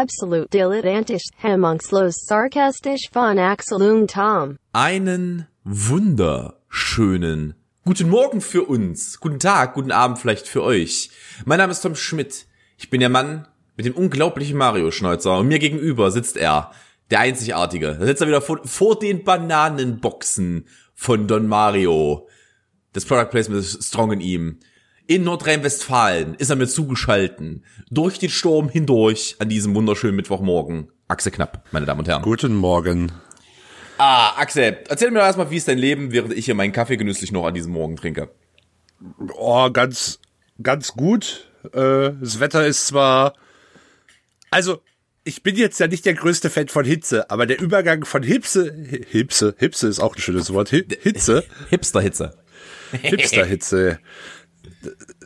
absolut dilettantisch, hemmungslos sarcastisch von Axel und Tom. Einen wunderschönen guten Morgen für uns, guten Tag, guten Abend vielleicht für euch. Mein Name ist Tom Schmidt. Ich bin der Mann mit dem unglaublichen Mario-Schnäuzer und mir gegenüber sitzt er, der Einzigartige. Da sitzt er wieder vor, vor den Bananenboxen von Don Mario. Das Product Placement ist strong in ihm. In Nordrhein-Westfalen ist er mir zugeschalten. Durch den Sturm hindurch an diesem wunderschönen Mittwochmorgen. Axel Knapp, meine Damen und Herren. Guten Morgen. Ah, Axel, erzähl mir doch erstmal, wie ist dein Leben, während ich hier meinen Kaffee genüsslich noch an diesem Morgen trinke. Oh, ganz, ganz gut. Äh, das Wetter ist zwar, also, ich bin jetzt ja nicht der größte Fan von Hitze, aber der Übergang von Hipse, Hipse, Hipse ist auch ein schönes Wort, Hi- Hitze, Hipster-Hitze. Hipster-Hitze.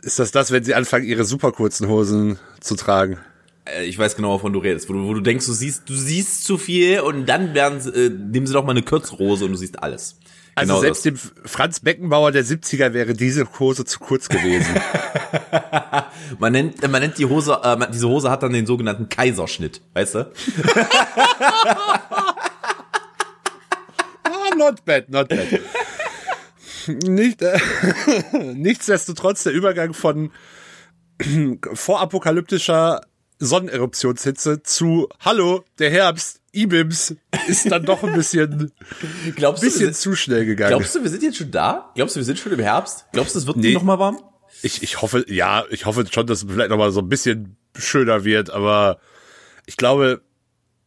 Ist das das, wenn sie anfangen, ihre super kurzen Hosen zu tragen? Äh, Ich weiß genau, wovon du redest, wo du, wo du denkst, du siehst, du siehst zu viel und dann werden sie, äh, nehmen sie doch mal eine Kürzrose und du siehst alles. Also Genau selbst das. dem Franz Beckenbauer der 70er wäre diese Hose zu kurz gewesen. Man nennt, man nennt die Hose, äh, diese Hose hat dann den sogenannten Kaiserschnitt, weißt du? Ah, not bad, not bad. Nicht, äh, nichtsdestotrotz der Übergang von vorapokalyptischer Sonneneruptionshitze zu Hallo, der Herbst, Ibims, ist dann doch ein bisschen, Glaubst du, bisschen sind, zu schnell gegangen. glaubst du, wir sind jetzt schon da? Glaubst du, wir sind schon im Herbst? Glaubst du, es wird Nee. noch mal warm? Ich, ich hoffe, ja, ich hoffe schon, dass es vielleicht noch mal so ein bisschen schöner wird, aber ich glaube,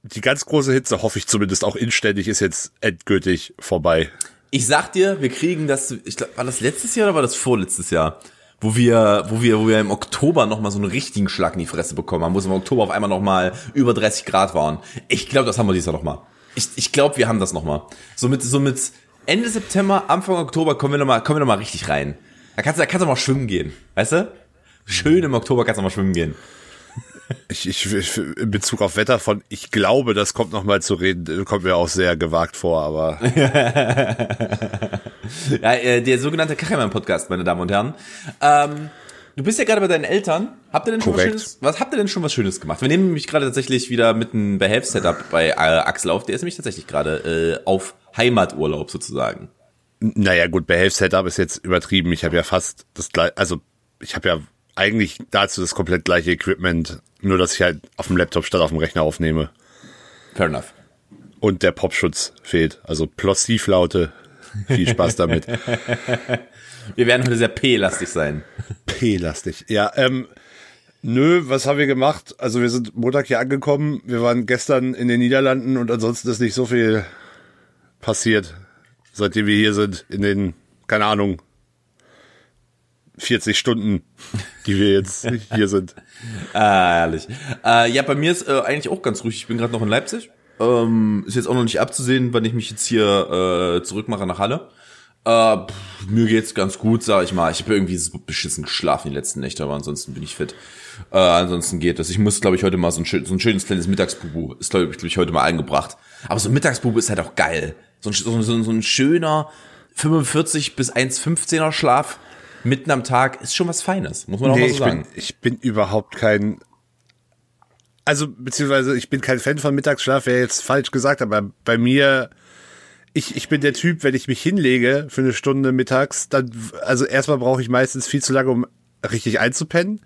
die ganz große Hitze, hoffe ich zumindest auch inständig, ist jetzt endgültig vorbei. Ich sag dir, wir kriegen das, ich glaub, war das letztes Jahr oder war das vorletztes Jahr? Wo wir, wo wir, wo wir im Oktober noch mal so einen richtigen Schlag in die Fresse bekommen haben, wo es im Oktober auf einmal noch mal über 30 Grad waren. Ich glaube, das haben wir dieses Jahr noch mal. Ich, ich glaube, wir haben das noch mal. So mit, so mit Ende September, Anfang Oktober kommen wir noch mal, kommen wir noch mal richtig rein. Da kannst du, da kannst du mal schwimmen gehen, weißt du? Schön im Oktober kannst du mal schwimmen gehen. Ich, ich, ich in Bezug auf Wetter von ich glaube, das kommt noch mal zu reden, kommt mir auch sehr gewagt vor, aber Ja, äh, der sogenannte Kachelmann-Podcast, meine Damen und Herren. Ähm, du bist ja gerade bei deinen Eltern. Habt ihr denn schon was Korrekt. Schönes? Was habt ihr denn schon was Schönes gemacht? Wir nehmen nämlich gerade tatsächlich wieder mit einem Behelfs-Setup bei äh, Axel auf. Der ist nämlich tatsächlich gerade äh, auf Heimaturlaub sozusagen. naja gut, Behelfs-Setup ist jetzt übertrieben. Ich habe ja fast das gleiche, also ich habe ja eigentlich dazu das komplett gleiche Equipment, nur dass ich halt auf dem Laptop statt auf dem Rechner aufnehme. Fair enough. Und der Popschutz fehlt. Also Plossivlaute. Viel Spaß damit. Wir werden heute sehr P-lastig sein. P-lastig. Ja, ähm, nö, was haben wir gemacht? Also wir sind Montag hier angekommen. Wir waren gestern in den Niederlanden und ansonsten ist nicht so viel passiert, seitdem wir hier sind. In den, keine Ahnung, 40 Stunden, die wir jetzt hier sind. Ah, herrlich. Äh, ja, bei mir ist äh, eigentlich auch ganz ruhig. Ich bin gerade noch in Leipzig. Ähm, ist jetzt auch noch nicht abzusehen, wann ich mich jetzt hier äh, zurückmache nach Halle. Äh, pff, mir geht's ganz gut, sag ich mal. Ich habe irgendwie so beschissen geschlafen die letzten Nächte, aber ansonsten bin ich fit. Äh, ansonsten geht das. Ich muss, glaube ich, heute mal so ein, schön, so ein schönes kleines Mittagsbubu. Ist, glaube ich, glaub ich, heute mal eingebracht. Aber so ein Mittagsbubu ist halt auch geil. So ein, so, so, so ein schöner 45 bis 1,15er Schlaf mitten am Tag ist schon was Feines, muss man auch Nee, mal so ich sagen. bin, ich bin überhaupt kein, also beziehungsweise ich bin kein Fan von Mittagsschlaf, wäre jetzt falsch gesagt, aber bei mir, ich, ich bin der Typ, wenn ich mich hinlege für eine Stunde mittags, dann, also erstmal brauche ich meistens viel zu lange, um richtig einzupennen.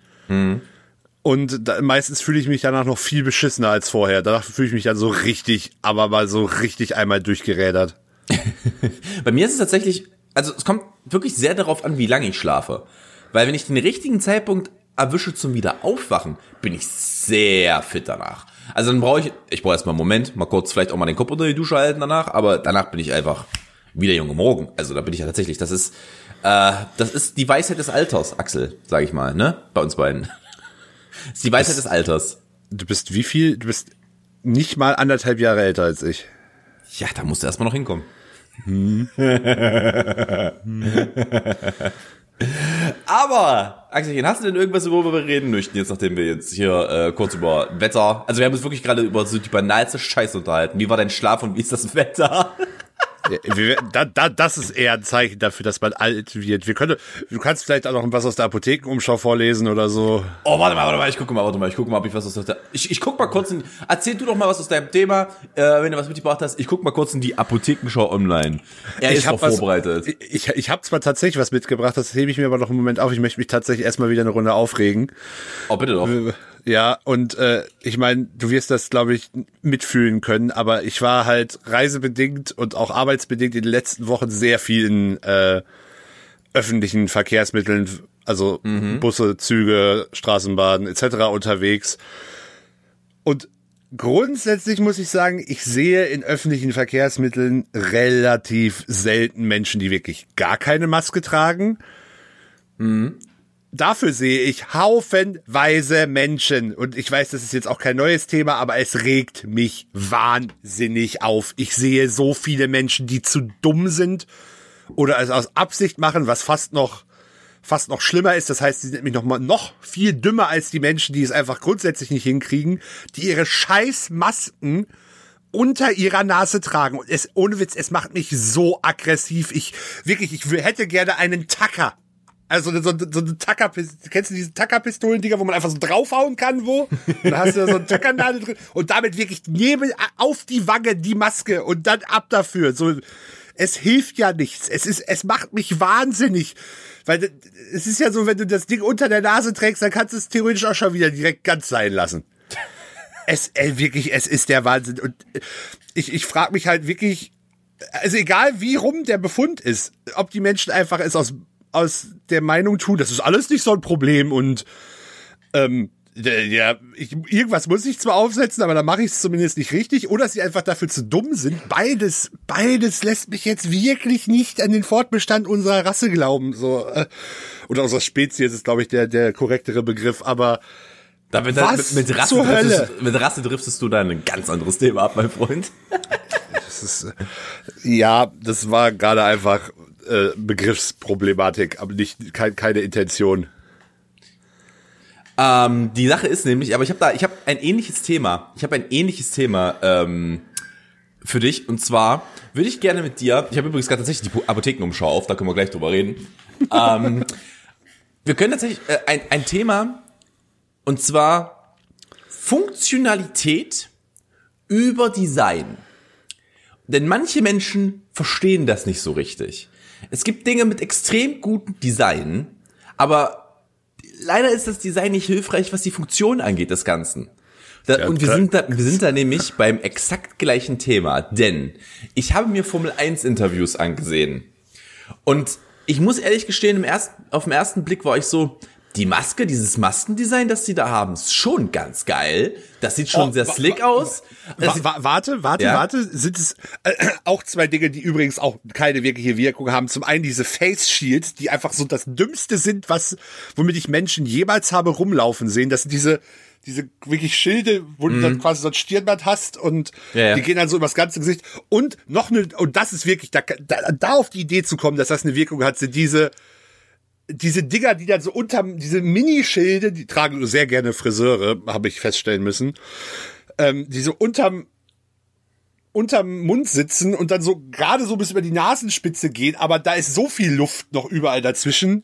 Und da, meistens fühle ich mich danach noch viel beschissener als vorher. Danach fühle ich mich dann so richtig, aber mal so richtig einmal durchgerädert. Bei mir ist es tatsächlich, also es kommt wirklich sehr darauf an, wie lange ich schlafe. Weil wenn ich den richtigen Zeitpunkt erwische zum wieder aufwachen, bin ich sehr fit danach. Also dann brauche ich, ich brauche erstmal einen Moment, mal kurz vielleicht auch mal den Kopf unter die Dusche halten danach, aber danach bin ich einfach wie der junge Morgen. Also da bin ich ja tatsächlich, das ist, äh, das ist die Weisheit des Alters, Axel, sage ich mal, ne? Bei uns beiden. Das ist die Weisheit des Alters. Du bist wie viel? Du bist nicht mal anderthalb Jahre älter als ich. Ja, da musst du erstmal noch hinkommen. Aber, Axelchen, hast du denn irgendwas, worüber wir reden möchten, jetzt nachdem wir jetzt hier äh, kurz über Wetter, also wir haben uns wirklich gerade über so die banalste Scheiße unterhalten. Wie war dein Schlaf und wie ist das Wetter? Da, da, das ist eher ein Zeichen dafür, dass man alt wird. Wir können, du kannst vielleicht auch noch was aus der Apothekenumschau vorlesen oder so. Oh, warte mal, warte mal, ich gucke mal, warte mal, ich gucke mal, ob ich was aus der. Ich, ich guck mal kurz in. Erzähl du doch mal was aus deinem Thema, äh, wenn du was mitgebracht hast. Ich guck mal kurz in die Apothekenschau online. Er ich ist doch was, vorbereitet. Ich, ich habe zwar tatsächlich was mitgebracht, das hebe ich mir aber noch einen Moment auf. Ich möchte mich tatsächlich erstmal wieder eine Runde aufregen. Oh, bitte doch. Ja, und äh, ich meine, du wirst das, glaube ich, mitfühlen können, aber ich war halt reisebedingt und auch arbeitsbedingt in den letzten Wochen sehr vielen äh, öffentlichen Verkehrsmitteln, also Busse, Züge, Straßenbahnen etc. unterwegs. Und grundsätzlich muss ich sagen, ich sehe in öffentlichen Verkehrsmitteln relativ selten Menschen, die wirklich gar keine Maske tragen. Dafür sehe ich haufenweise Menschen. Und ich weiß, das ist jetzt auch kein neues Thema, aber es regt mich wahnsinnig auf. Ich sehe so viele Menschen, die zu dumm sind oder es aus Absicht machen, was fast noch fast noch schlimmer ist. Das heißt, sie sind nämlich noch mal noch viel dümmer als die Menschen, die es einfach grundsätzlich nicht hinkriegen, die ihre scheiß Masken unter ihrer Nase tragen. Und es, ohne Witz, es macht mich so aggressiv. Ich, wirklich, ich hätte gerne einen Tacker. Also so, so, so eine Tacker, kennst du diese Tackerpistolen-Dinger, wo man einfach so draufhauen kann, wo? Und dann hast du da so eine Tackernadel drin und damit wirklich neben, auf die Wange die Maske und dann ab dafür. So, es hilft ja nichts. Es ist, es macht mich wahnsinnig. Weil es ist ja so, wenn du das Ding unter der Nase trägst, dann kannst du es theoretisch auch schon wieder direkt ganz sein lassen. Es, ey, wirklich, es ist der Wahnsinn. Und ich, ich frage mich halt wirklich, also egal wie rum der Befund ist, ob die Menschen einfach es aus, aus der Meinung tun, das ist alles nicht so ein Problem und ähm, ja, ich, irgendwas muss ich zwar aufsetzen, aber dann mache ich es zumindest nicht richtig, oder sie einfach dafür zu dumm sind. Beides, beides lässt mich jetzt wirklich nicht an den Fortbestand unserer Rasse glauben. So äh, oder unserer Spezies ist, glaube ich, der der korrektere Begriff. Aber Damit, Was mit, mit, Rasse zur Hölle? driftest, mit Rasse driftest du da ein ganz anderes Thema ab, mein Freund. das ist äh, ja, das war gerade einfach äh, Begriffsproblematik, aber nicht kein, keine Intention. Ähm, die Sache ist nämlich, aber ich habe da, ich habe ein ähnliches Thema. Ich habe ein ähnliches Thema ähm, für dich. Und zwar würde ich gerne mit dir. Ich habe übrigens gerade tatsächlich die Apothekenumschau auf. Da können wir gleich drüber reden. ähm, wir können tatsächlich äh, ein, ein Thema und zwar Funktionalität über Design. Denn manche Menschen verstehen das nicht so richtig. Es gibt Dinge mit extrem gutem Design, aber leider ist das Design nicht hilfreich, was die Funktion angeht des Ganzen. Da, Ja, und wir sind, da, wir sind da nämlich beim exakt gleichen Thema, denn ich habe mir Formel 1 Interviews angesehen und ich muss ehrlich gestehen, im ersten, auf den ersten Blick war ich so, die Maske, dieses Maskendesign, das die da haben, ist schon ganz geil. Das sieht schon Oh, sehr slick aus. Warte, warte, Ja? warte. Sind es äh, auch zwei Dinge, die übrigens auch keine wirkliche Wirkung haben. Zum einen diese Face Shields, die einfach so das Dümmste sind, was, womit ich Menschen jemals habe rumlaufen sehen. Das sind diese, diese wirklich Schilde, wo du dann quasi so ein Stirnband hast und Mhm. Ja, ja. die gehen dann so übers ganze Gesicht. Und noch eine, und das ist wirklich, da, da, da auf die Idee zu kommen, dass das eine Wirkung hat, sind diese, diese Dinger, die dann so unterm, diese Minischilde, die tragen nur sehr gerne Friseure, habe ich feststellen müssen, ähm, die so unterm, unterm Mund sitzen und dann so gerade so bis über die Nasenspitze gehen, aber da ist so viel Luft noch überall dazwischen.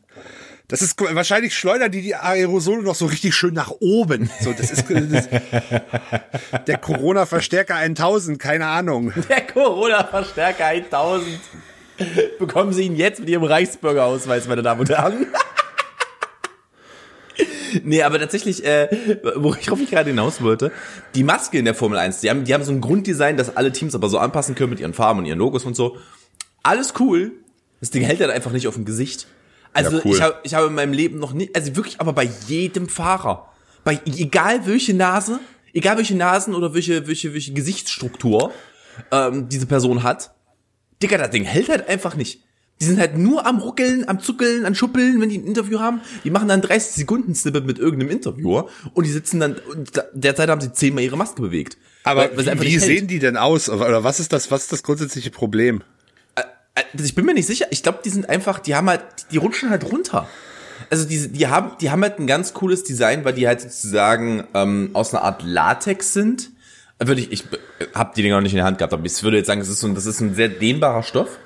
Das ist wahrscheinlich schleudern die die Aerosole noch so richtig schön nach oben. So, das ist das, der Corona-Verstärker 1000, keine Ahnung. Der Corona-Verstärker 1000. Bekommen Sie ihn jetzt mit Ihrem Reichsbürgerausweis, meine Damen und Herren. nee, aber tatsächlich, äh, worauf ich gerade hinaus wollte, die Maske in der Formel 1, die haben, die haben so ein Grunddesign, das alle Teams aber so anpassen können mit ihren Farben und ihren Logos und so. Alles cool. Das Ding hält halt einfach nicht auf dem Gesicht. Also Ja, cool. ich, hab, ich habe in meinem Leben noch nie, also wirklich, aber bei jedem Fahrer, bei egal welche Nase, egal welche Nasen oder welche, welche, welche Gesichtsstruktur ähm, diese Person hat, Digga, das Ding hält halt einfach nicht. Die sind halt nur am Ruckeln, am Zuckeln, am Schuppeln, wenn die ein Interview haben. Die machen dann 30 Sekunden Snippet mit irgendeinem Interviewer und die sitzen dann, derzeit haben sie zehnmal ihre Maske bewegt. Aber Weil- weil wie, hält. sehen die denn aus? Oder was ist das, was ist das grundsätzliche Problem? Ich bin mir nicht sicher. Ich glaube, die sind einfach, die haben halt, die rutschen halt runter. Also die, die haben, die haben halt ein ganz cooles Design, weil die halt sozusagen ähm, aus einer Art Latex sind. Würde ich, ich habe die Dinger noch nicht in der Hand gehabt, aber ich würde jetzt sagen, es ist so, das ist ein sehr dehnbarer Stoff,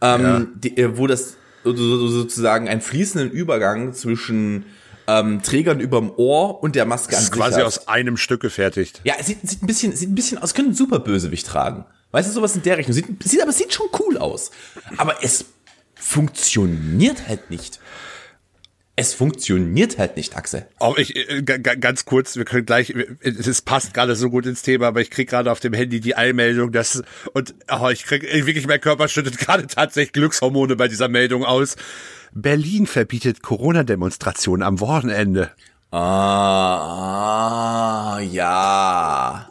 ähm, die, äh, wo das so- so- sozusagen einen fließenden Übergang zwischen ähm, Trägern überm Ohr und der Maske Das an ist sich quasi hat. aus einem Stück gefertigt. Ja, es sieht, sieht ein bisschen, sieht ein bisschen aus, könnte ein super Bösewicht tragen. Weißt du, sowas in der Richtung. Sieht, sieht, aber es sieht schon cool aus. Aber es funktioniert halt nicht. Es funktioniert halt nicht, Axel. Auch ich, äh, ga- ga- ganz kurz, wir können gleich, es passt gerade so gut ins Thema, aber ich krieg gerade auf dem Handy die Eilmeldung, dass, und oh, ich krieg äh, wirklich, mein Körper schüttet gerade tatsächlich Glückshormone bei dieser Meldung aus. Berlin verbietet Corona-Demonstrationen am Wochenende. Ah, ja.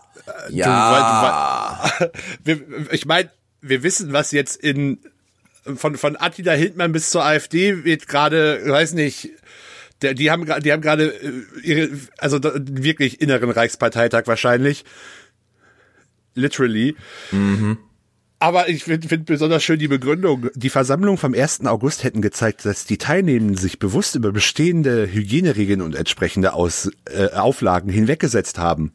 Ja. wir, ich meine, wir wissen, was jetzt in von von Attila Hildmann bis zur AfD wird gerade, weiß nicht, der, die haben die haben gerade äh, ihre also wirklich inneren Reichsparteitag wahrscheinlich. Literally. Aber ich finde find besonders schön die Begründung. Die Versammlung vom 1. August hätten gezeigt, dass die Teilnehmenden sich bewusst über bestehende Hygieneregeln und entsprechende Aus, äh, Auflagen hinweggesetzt haben.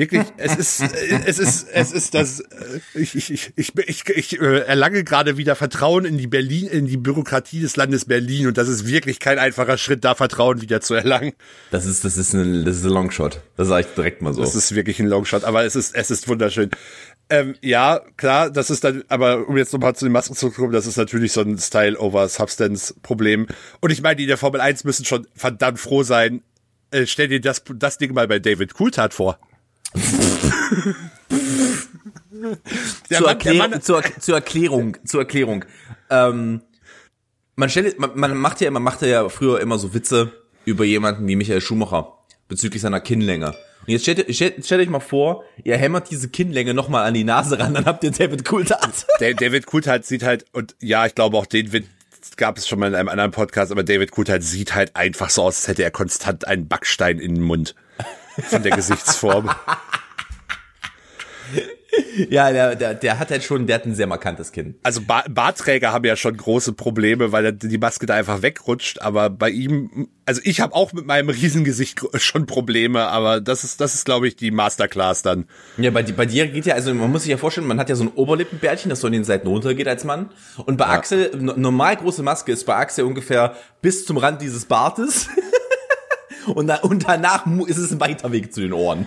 Wirklich, es ist, es ist, es ist das, äh, ich, ich, ich, ich, ich, ich äh, erlange gerade wieder Vertrauen in die Berlin, in die Bürokratie des Landes Berlin und das ist wirklich kein einfacher Schritt, da Vertrauen wieder zu erlangen. Das ist, das ist ein, das ist ein Longshot. Das sage ich direkt mal so. Das ist wirklich ein Longshot, aber es ist, es ist wunderschön. Ähm, ja, klar, das ist dann, aber um jetzt nochmal zu den Masken zu kommen, das ist natürlich so ein Style-over-Substance-Problem. Und ich meine, die in der Formel 1 müssen schon verdammt froh sein. Äh, stell dir das, das Ding mal bei David Coulthard vor. Zur, Mann- Mann- zur, zur Erklärung, zur Erklärung. Ähm, man stellt, man, man macht ja, man machte ja früher immer so Witze über jemanden wie Michael Schumacher bezüglich seiner Kinnlänge. Und jetzt stellt, stellt, stellt euch mal vor, ihr hämmert diese Kinnlänge nochmal an die Nase ran, dann habt ihr David Coulthard. David Coulthard sieht halt, und ja, ich glaube auch den Witz gab es schon mal in einem anderen Podcast, aber David Coulthard sieht halt einfach so aus, als hätte er konstant einen Backstein in den Mund. Von der Gesichtsform. ja, der, der, der hat halt schon, der hat ein sehr markantes Kinn. Also ba Bartträger haben ja schon große Probleme, weil die Maske da einfach wegrutscht. Aber bei ihm, also ich habe auch mit meinem Riesengesicht schon Probleme, aber das ist, das ist, glaube ich, die Masterclass dann. Ja, bei, bei dir geht ja, also man muss sich ja vorstellen, man hat ja so ein Oberlippenbärtchen, das so in den Seiten runtergeht als Mann. Und bei Axel, no- normal große Maske ist bei Axel ungefähr bis zum Rand dieses Bartes. und, da, und danach ist es ein weiter Weg zu den Ohren.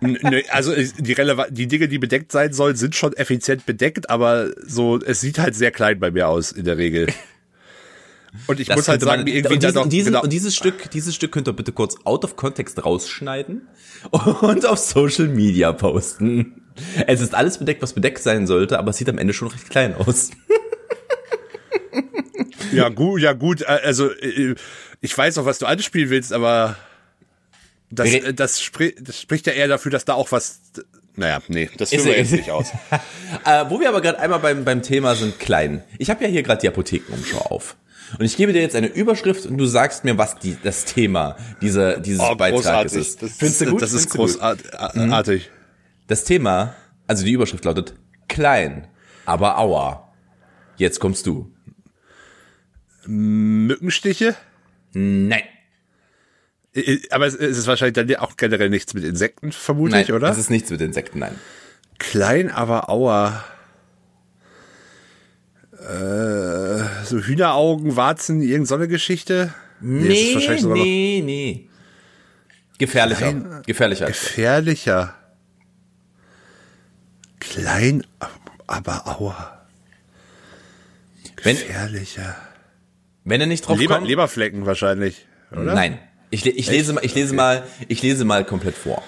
N- ne, also die releva die Dinge, die bedeckt sein sollen, sind schon effizient bedeckt, aber so, es sieht halt sehr klein bei mir aus in der Regel. Und ich Das muss halt sagen, man- wie irgendwie und, diesen, und, diesen, genau, und dieses Stück, dieses Stück könnt ihr bitte kurz out of context rausschneiden und auf Social Media posten. Es ist alles bedeckt, was bedeckt sein sollte, aber es sieht am Ende schon recht klein aus. ja gut, ja gut, äh, also äh, ich weiß auch, was du anspielen willst, aber das, äh, das, spri das spricht ja eher dafür, dass da auch was, naja, nee, das führen wir jetzt nicht aus. Äh, wo wir aber gerade einmal beim, beim Thema sind klein. Ich habe ja hier gerade die Apothekenumschau auf. Und ich gebe dir jetzt eine Überschrift und du sagst mir, was die, das Thema dieser, dieses Oh, Beitrages ist. Das, Findest du gut? das ist großartig. Das Thema, also die Überschrift lautet klein, aber aua. Jetzt kommst du. Mückenstiche? Nein. Aber es es ist wahrscheinlich dann auch generell nichts mit Insekten, vermute Nein, ich, oder? das ist nichts mit Insekten, nein. Klein, aber aua. Äh, so Hühneraugen, Warzen, irgend so eine Geschichte? Nee, es noch nee, nee. Gefährlicher. Gefährlicher. gefährlicher. Klein, aber. Wenn, Gefährlicher. Wenn er nicht drauf Leber, kommt. Leberflecken wahrscheinlich, oder? Nein. Ich, ich lese mal, ich lese mal, ich lese mal komplett vor.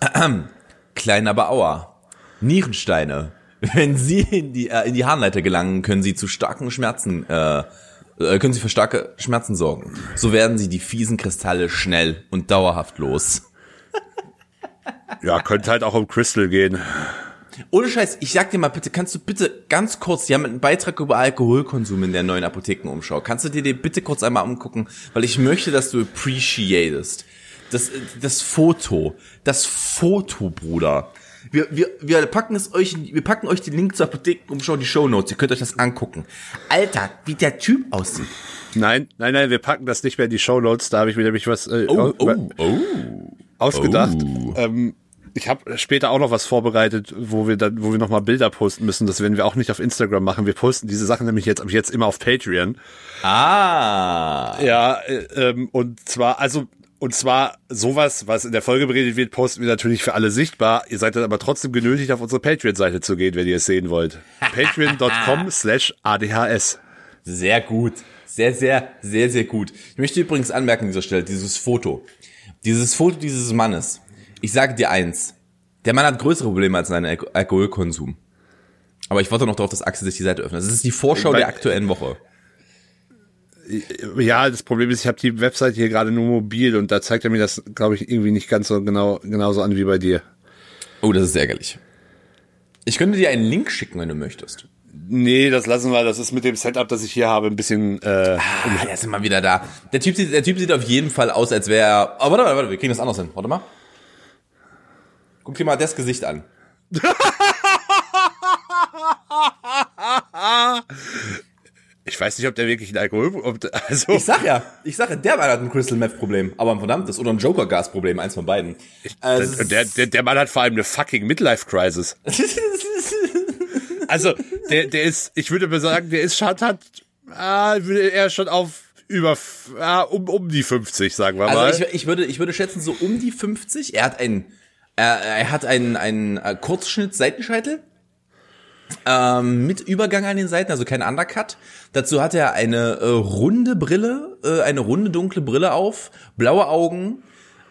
Klein aber Aua. Nierensteine. Wenn sie in die, äh, in die Harnleiter gelangen, können sie zu starken Schmerzen, äh, äh, können sie für starke Schmerzen sorgen. So werden sie die fiesen Kristalle schnell und dauerhaft los. Ja, könnte halt auch um Crystal gehen. Ohne Scheiß, ich sag dir mal bitte, kannst du bitte ganz kurz, die haben einen Beitrag über Alkoholkonsum in der neuen Apothekenumschau. Kannst du dir den bitte kurz einmal angucken, weil ich möchte, dass du appreciatest. Das, das Foto, das Foto, Bruder. Wir, wir, wir packen es euch, wir packen euch den Link zur Apothekenumschau in die Show Notes. Ihr könnt euch das angucken. Alter, wie der Typ aussieht. Nein, nein, nein, wir packen das nicht mehr in die Shownotes. Da habe ich mir nämlich was äh, Oh, oh, oh. ausgedacht. Oh. Ähm, Ich habe später auch noch was vorbereitet, wo wir dann, wo wir noch mal Bilder posten müssen. Das werden wir auch nicht auf Instagram machen. Wir posten diese Sachen nämlich jetzt, ab jetzt immer auf Patreon. Ah. Ja, äh, ähm, und zwar, also, und zwar sowas, was in der Folge beredet wird, posten wir natürlich für alle sichtbar. Ihr seid dann aber trotzdem genötigt, auf unsere Patreon-Seite zu gehen, wenn ihr es sehen wollt. Patreon.com slash ADHS. Sehr gut. Sehr, sehr, sehr, sehr gut. Ich möchte übrigens anmerken an dieser Stelle, dieses Foto. Dieses Foto dieses Mannes. Ich sage dir eins. Der Mann hat größere Probleme als seinen Alko Alkoholkonsum. Aber ich warte noch darauf, dass Axel sich die Seite öffnet. Das ist die Vorschau der aktuellen Woche. Ja, das Problem ist, ich habe die Webseite hier gerade nur mobil und da zeigt er mir das, glaube ich, irgendwie nicht ganz so genau genauso an wie bei dir. Oh, das ist ärgerlich. Ich könnte dir einen Link schicken, wenn du möchtest. Nee, das lassen wir. Das ist mit dem Setup, das ich hier habe, ein bisschen. Äh, Ah, der ist immer wieder da. Der Typ sieht, der Typ sieht auf jeden Fall aus, als wäre er. Oh, warte mal, warte, wir kriegen das anders hin. Warte mal. Guck dir mal das Gesicht an. ich weiß nicht, ob der wirklich ein Alkohol. Ob, also Ich sag ja, ich sag ja, der Mann hat ein Crystal Meth Problem, aber ein verdammtes oder ein Joker Gas Problem, eins von beiden. Also, der, der, der Mann hat vor allem eine fucking Midlife Crisis. Also der, der ist, ich würde mal sagen, der ist schon hat, ah, er schon auf über ah, um um die 50, sagen wir mal. also ich, ich würde, ich würde schätzen so um die 50. Er hat einen, er, er hat einen, einen äh, Kurzschnitt Seitenscheitel. Ähm, mit Übergang an den Seiten, also kein Undercut. Dazu hat er eine äh, runde Brille, äh, eine runde dunkle Brille auf, blaue Augen,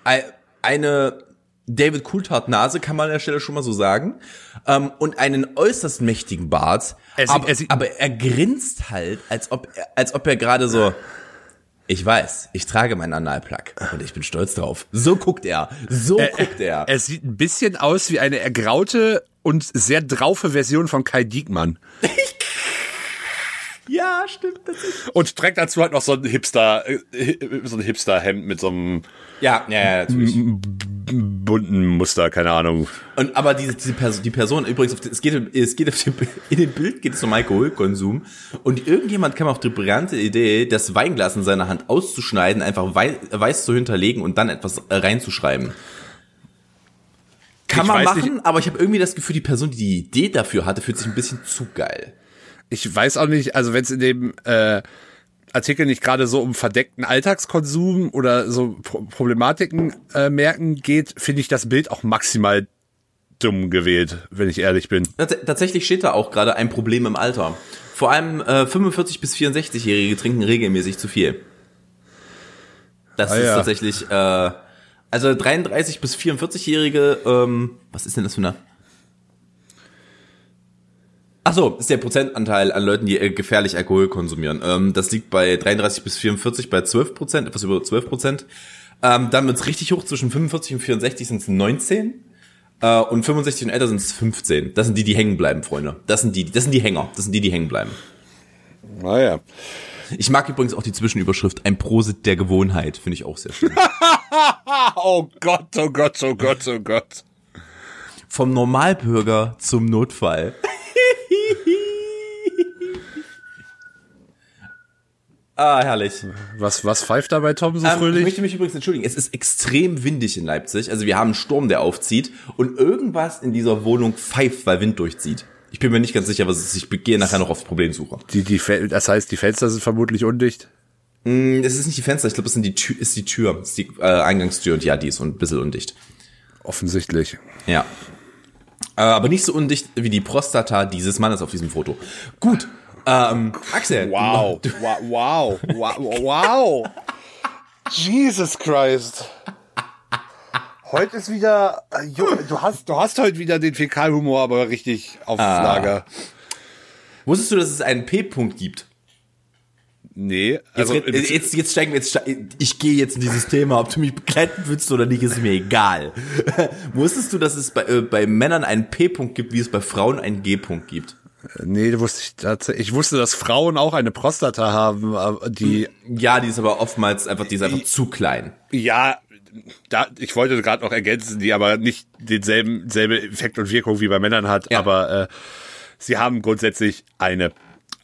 ei- eine David Coulthard Nase, kann man an der Stelle schon mal so sagen, ähm, und einen äußerst mächtigen Bart. Er sieht- aber, er sieht- aber er grinst halt, als ob, er- als ob er gerade so, ich weiß, ich trage meinen Analplug und ich bin stolz drauf. So guckt er, so guckt er. er sieht ein bisschen aus wie eine ergraute und sehr draufe Version von Kai Diekmann. ja, stimmt. Und trägt dazu halt noch so ein Hipster, äh, so ein Hipster-Hemd mit so einem Ja, ja, ja, natürlich. Bunten Muster, keine Ahnung. Und aber diese, diese Person, die Person übrigens, es geht, es geht auf dem, in dem Bild geht es um Alkoholkonsum und irgendjemand kam auf die brillante Idee, das Weinglas in seiner Hand auszuschneiden, einfach wei weiß zu hinterlegen und dann etwas äh, reinzuschreiben. Kann Ich man weiß machen, nicht- aber ich habe irgendwie das Gefühl, die Person, die die Idee dafür hatte, fühlt sich ein bisschen zu geil. Ich weiß auch nicht, also wenn es in dem äh, Artikel nicht gerade so um verdeckten Alltagskonsum oder so Pro Problematiken äh, merken geht, finde ich das Bild auch maximal dumm gewählt, wenn ich ehrlich bin. Tats tatsächlich steht da auch gerade ein Problem im Alter. Vor allem äh, 45 bis 64-Jährige trinken regelmäßig zu viel. Das Ah, ist ja. tatsächlich, äh, also 33 bis 44-Jährige, ähm, was ist denn das für eine? Ach so, ist der Prozentanteil an Leuten, die äh, gefährlich Alkohol konsumieren. Ähm, das liegt bei 33 bis 44 bei 12 Prozent, etwas über 12 Prozent. Ähm, dann wird's richtig hoch, zwischen 45 und 64 sind es 19. Äh, und 65 und älter sind es 15. Das sind die, die hängen bleiben, Freunde. Das sind die, das sind die Hänger. Das sind die, die hängen bleiben. Naja. Ich mag übrigens auch die Zwischenüberschrift, ein Prosit der Gewohnheit. Finde ich auch sehr schön. Oh Gott, oh Gott, oh Gott, oh Gott. Vom Normalbürger zum Notfall. Ah, herrlich. Was, was pfeift da bei Tom so Ähm, ich fröhlich? möchte mich übrigens entschuldigen. Es ist extrem windig in Leipzig. Also wir haben einen Sturm, der aufzieht. Und irgendwas in dieser Wohnung pfeift, weil Wind durchzieht. Ich bin mir nicht ganz sicher, was es ist. Ich gehe nachher noch aufs Problemsuche. Die, die, das heißt, die Fenster sind vermutlich undicht. Das ist nicht die Fenster, ich glaube, das sind die Tür, ist die Tür, ist die äh, Eingangstür und ja, die ist ein bisschen undicht. Offensichtlich. Ja. Äh, aber nicht so undicht wie die Prostata dieses Mannes auf diesem Foto. Gut. Ähm, Axel. Wow, wow, wow, wow, wow. Jesus Christ. Heute ist wieder, äh, du hast, du hast heute wieder den Fäkalhumor, aber richtig aufs Lager. wusstest du, dass es einen P-Punkt gibt? Nee, Jetzt, also, red- jetzt, jetzt steigen wir jetzt, ich gehe jetzt in dieses Thema, ob du mich begleiten willst oder nicht, ist mir egal. Wusstest du, dass es bei, äh, bei Männern einen P-Punkt gibt, wie es bei Frauen einen G-Punkt gibt? Nee, wusste ich tatsächlich. Ich wusste, dass Frauen auch eine Prostata haben, aber die, Ja, die ist aber oftmals einfach, die ist einfach zu klein. ja, da, ich wollte gerade noch ergänzen, die aber nicht denselben, selbe Effekt und Wirkung wie bei Männern hat, Ja. aber äh, sie haben grundsätzlich eine.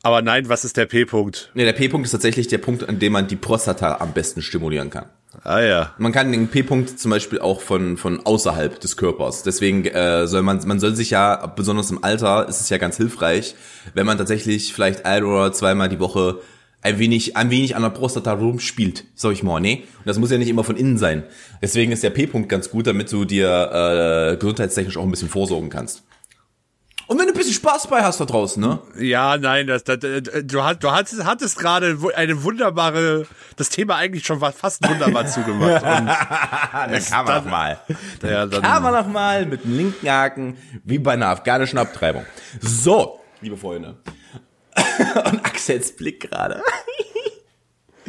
Aber nein, was ist der P-Punkt? Nee, der P-Punkt ist tatsächlich der Punkt, an dem man die Prostata am besten stimulieren kann. Ah ja. Man kann den P-Punkt zum Beispiel auch von, von außerhalb des Körpers. Deswegen äh, soll man, man soll sich ja, besonders im Alter, ist es ja ganz hilfreich, wenn man tatsächlich vielleicht ein oder zweimal die Woche ein wenig, ein wenig an der Prostata rumspielt, sag ich mal, ne? Und das muss ja nicht immer von innen sein. Deswegen ist der P-Punkt ganz gut, damit du dir äh, gesundheitstechnisch auch ein bisschen vorsorgen kannst. Und wenn du ein bisschen Spaß bei hast da draußen, ne? Ja, nein, das, das, äh, du, hast, du hattest, hattest gerade eine wunderbare, das Thema eigentlich schon fast wunderbar zugemacht. Und dann kann man noch mal. Dann, Ja, dann- kann man noch mal mit dem linken Haken, wie bei einer afghanischen Abtreibung. So, liebe Freunde. Und Axels Blick gerade.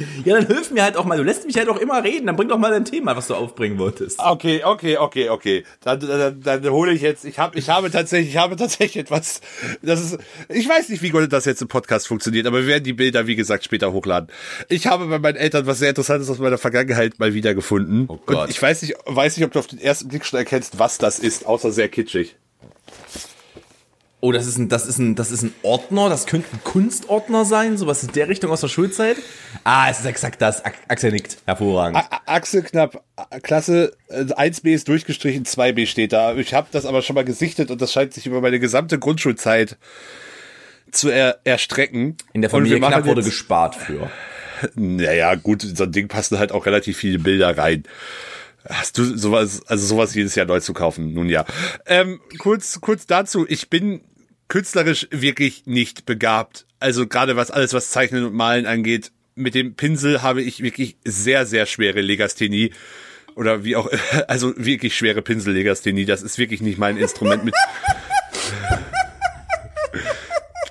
Ja, dann hilf mir halt auch mal. Du lässt mich halt auch immer reden. Dann bring doch mal dein Thema, was du aufbringen wolltest. Okay, okay, okay, okay. Dann, dann, dann hole ich jetzt. Ich habe, ich habe tatsächlich, ich habe tatsächlich etwas. Das ist. Ich weiß nicht, wie gut das jetzt im Podcast funktioniert, aber wir werden die Bilder, wie gesagt, später hochladen. Ich habe bei meinen Eltern was sehr Interessantes aus meiner Vergangenheit mal wieder gefunden. Oh Gott. Und ich weiß nicht, weiß nicht, ob du auf den ersten Blick schon erkennst, was das ist, außer sehr kitschig. Oh, das ist ein, das ist ein, das ist ein Ordner. Das könnte ein Kunstordner sein. Sowas in der Richtung aus der Schulzeit. Ah, es ist exakt das. Axel nickt. Hervorragend. A- Axel knapp Klasse äh, 1b ist durchgestrichen, 2b steht da. Ich habe das aber schon mal gesichtet und das scheint sich über meine gesamte Grundschulzeit zu er erstrecken. In der Familie Knapp wurde gespart für. Naja, gut, in so ein Ding passen halt auch relativ viele Bilder rein. Hast du sowas, also sowas jedes Jahr neu zu kaufen? Nun ja. Ähm, kurz, kurz dazu. Ich bin künstlerisch wirklich nicht begabt. Also gerade was alles, was Zeichnen und Malen angeht. Mit dem Pinsel habe ich wirklich sehr, sehr schwere Legasthenie. Oder wie auch, also wirklich schwere Pinsellegasthenie. Das ist wirklich nicht mein Instrument mit.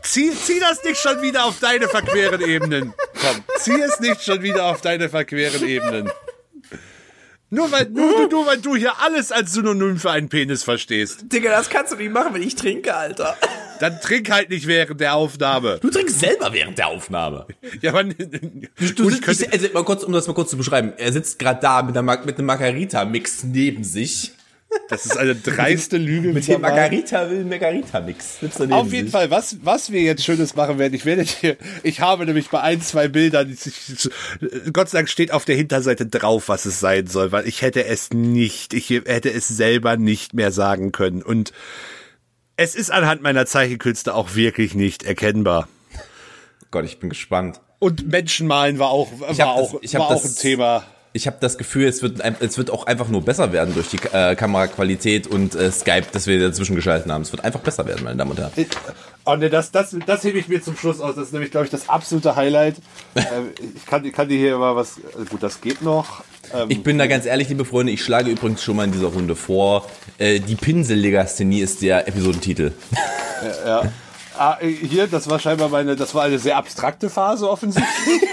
Zieh, zieh das nicht schon wieder auf deine verqueren Ebenen. Komm, zieh es nicht schon wieder auf deine verqueren Ebenen. Nur weil, nur, nur weil du hier alles als Synonym für einen Penis verstehst. Digga, das kannst du nicht machen, wenn ich trinke, Alter. Dann trink halt nicht während der Aufnahme. Du trinkst selber während der Aufnahme. Ja, man, Du, gut, ich könnte, also mal kurz, um das mal kurz zu beschreiben. Er sitzt gerade da mit, einer, mit einem Margarita-Mix neben sich. das ist eine dreiste Lüge. Mit dem. Margarita will Margarita-Mix. Sitzt er neben Auf jeden sich. Fall, was, was wir jetzt Schönes machen werden, ich werde hier, ich habe nämlich bei ein, zwei Bildern, ich, Gott sei Dank steht auf der Hinterseite drauf, was es sein soll, weil ich hätte es nicht, ich hätte es selber nicht mehr sagen können und es ist anhand meiner Zeichenkünste auch wirklich nicht erkennbar. Gott, ich bin gespannt. Und Menschen malen war auch, war hab das- auch, war auch das- ein Thema. Ich habe das Gefühl, es wird, es wird auch einfach nur besser werden durch die äh, Kameraqualität und äh, Skype, das wir dazwischen geschalten haben. Es wird einfach besser werden, meine Damen und Herren. Oh ne, das, das, das hebe ich mir zum Schluss aus. Das ist nämlich, glaube ich, das absolute Highlight. äh, ich, kann, ich kann dir hier mal was. äh, Gut, das geht noch. Ähm, Ich bin da ganz ehrlich, liebe Freunde, ich schlage übrigens schon mal in dieser Runde vor, äh, die Pinsellegasthenie ist der Episodentitel. ah, äh, hier, das war scheinbar meine. Das war eine sehr abstrakte Phase offensichtlich.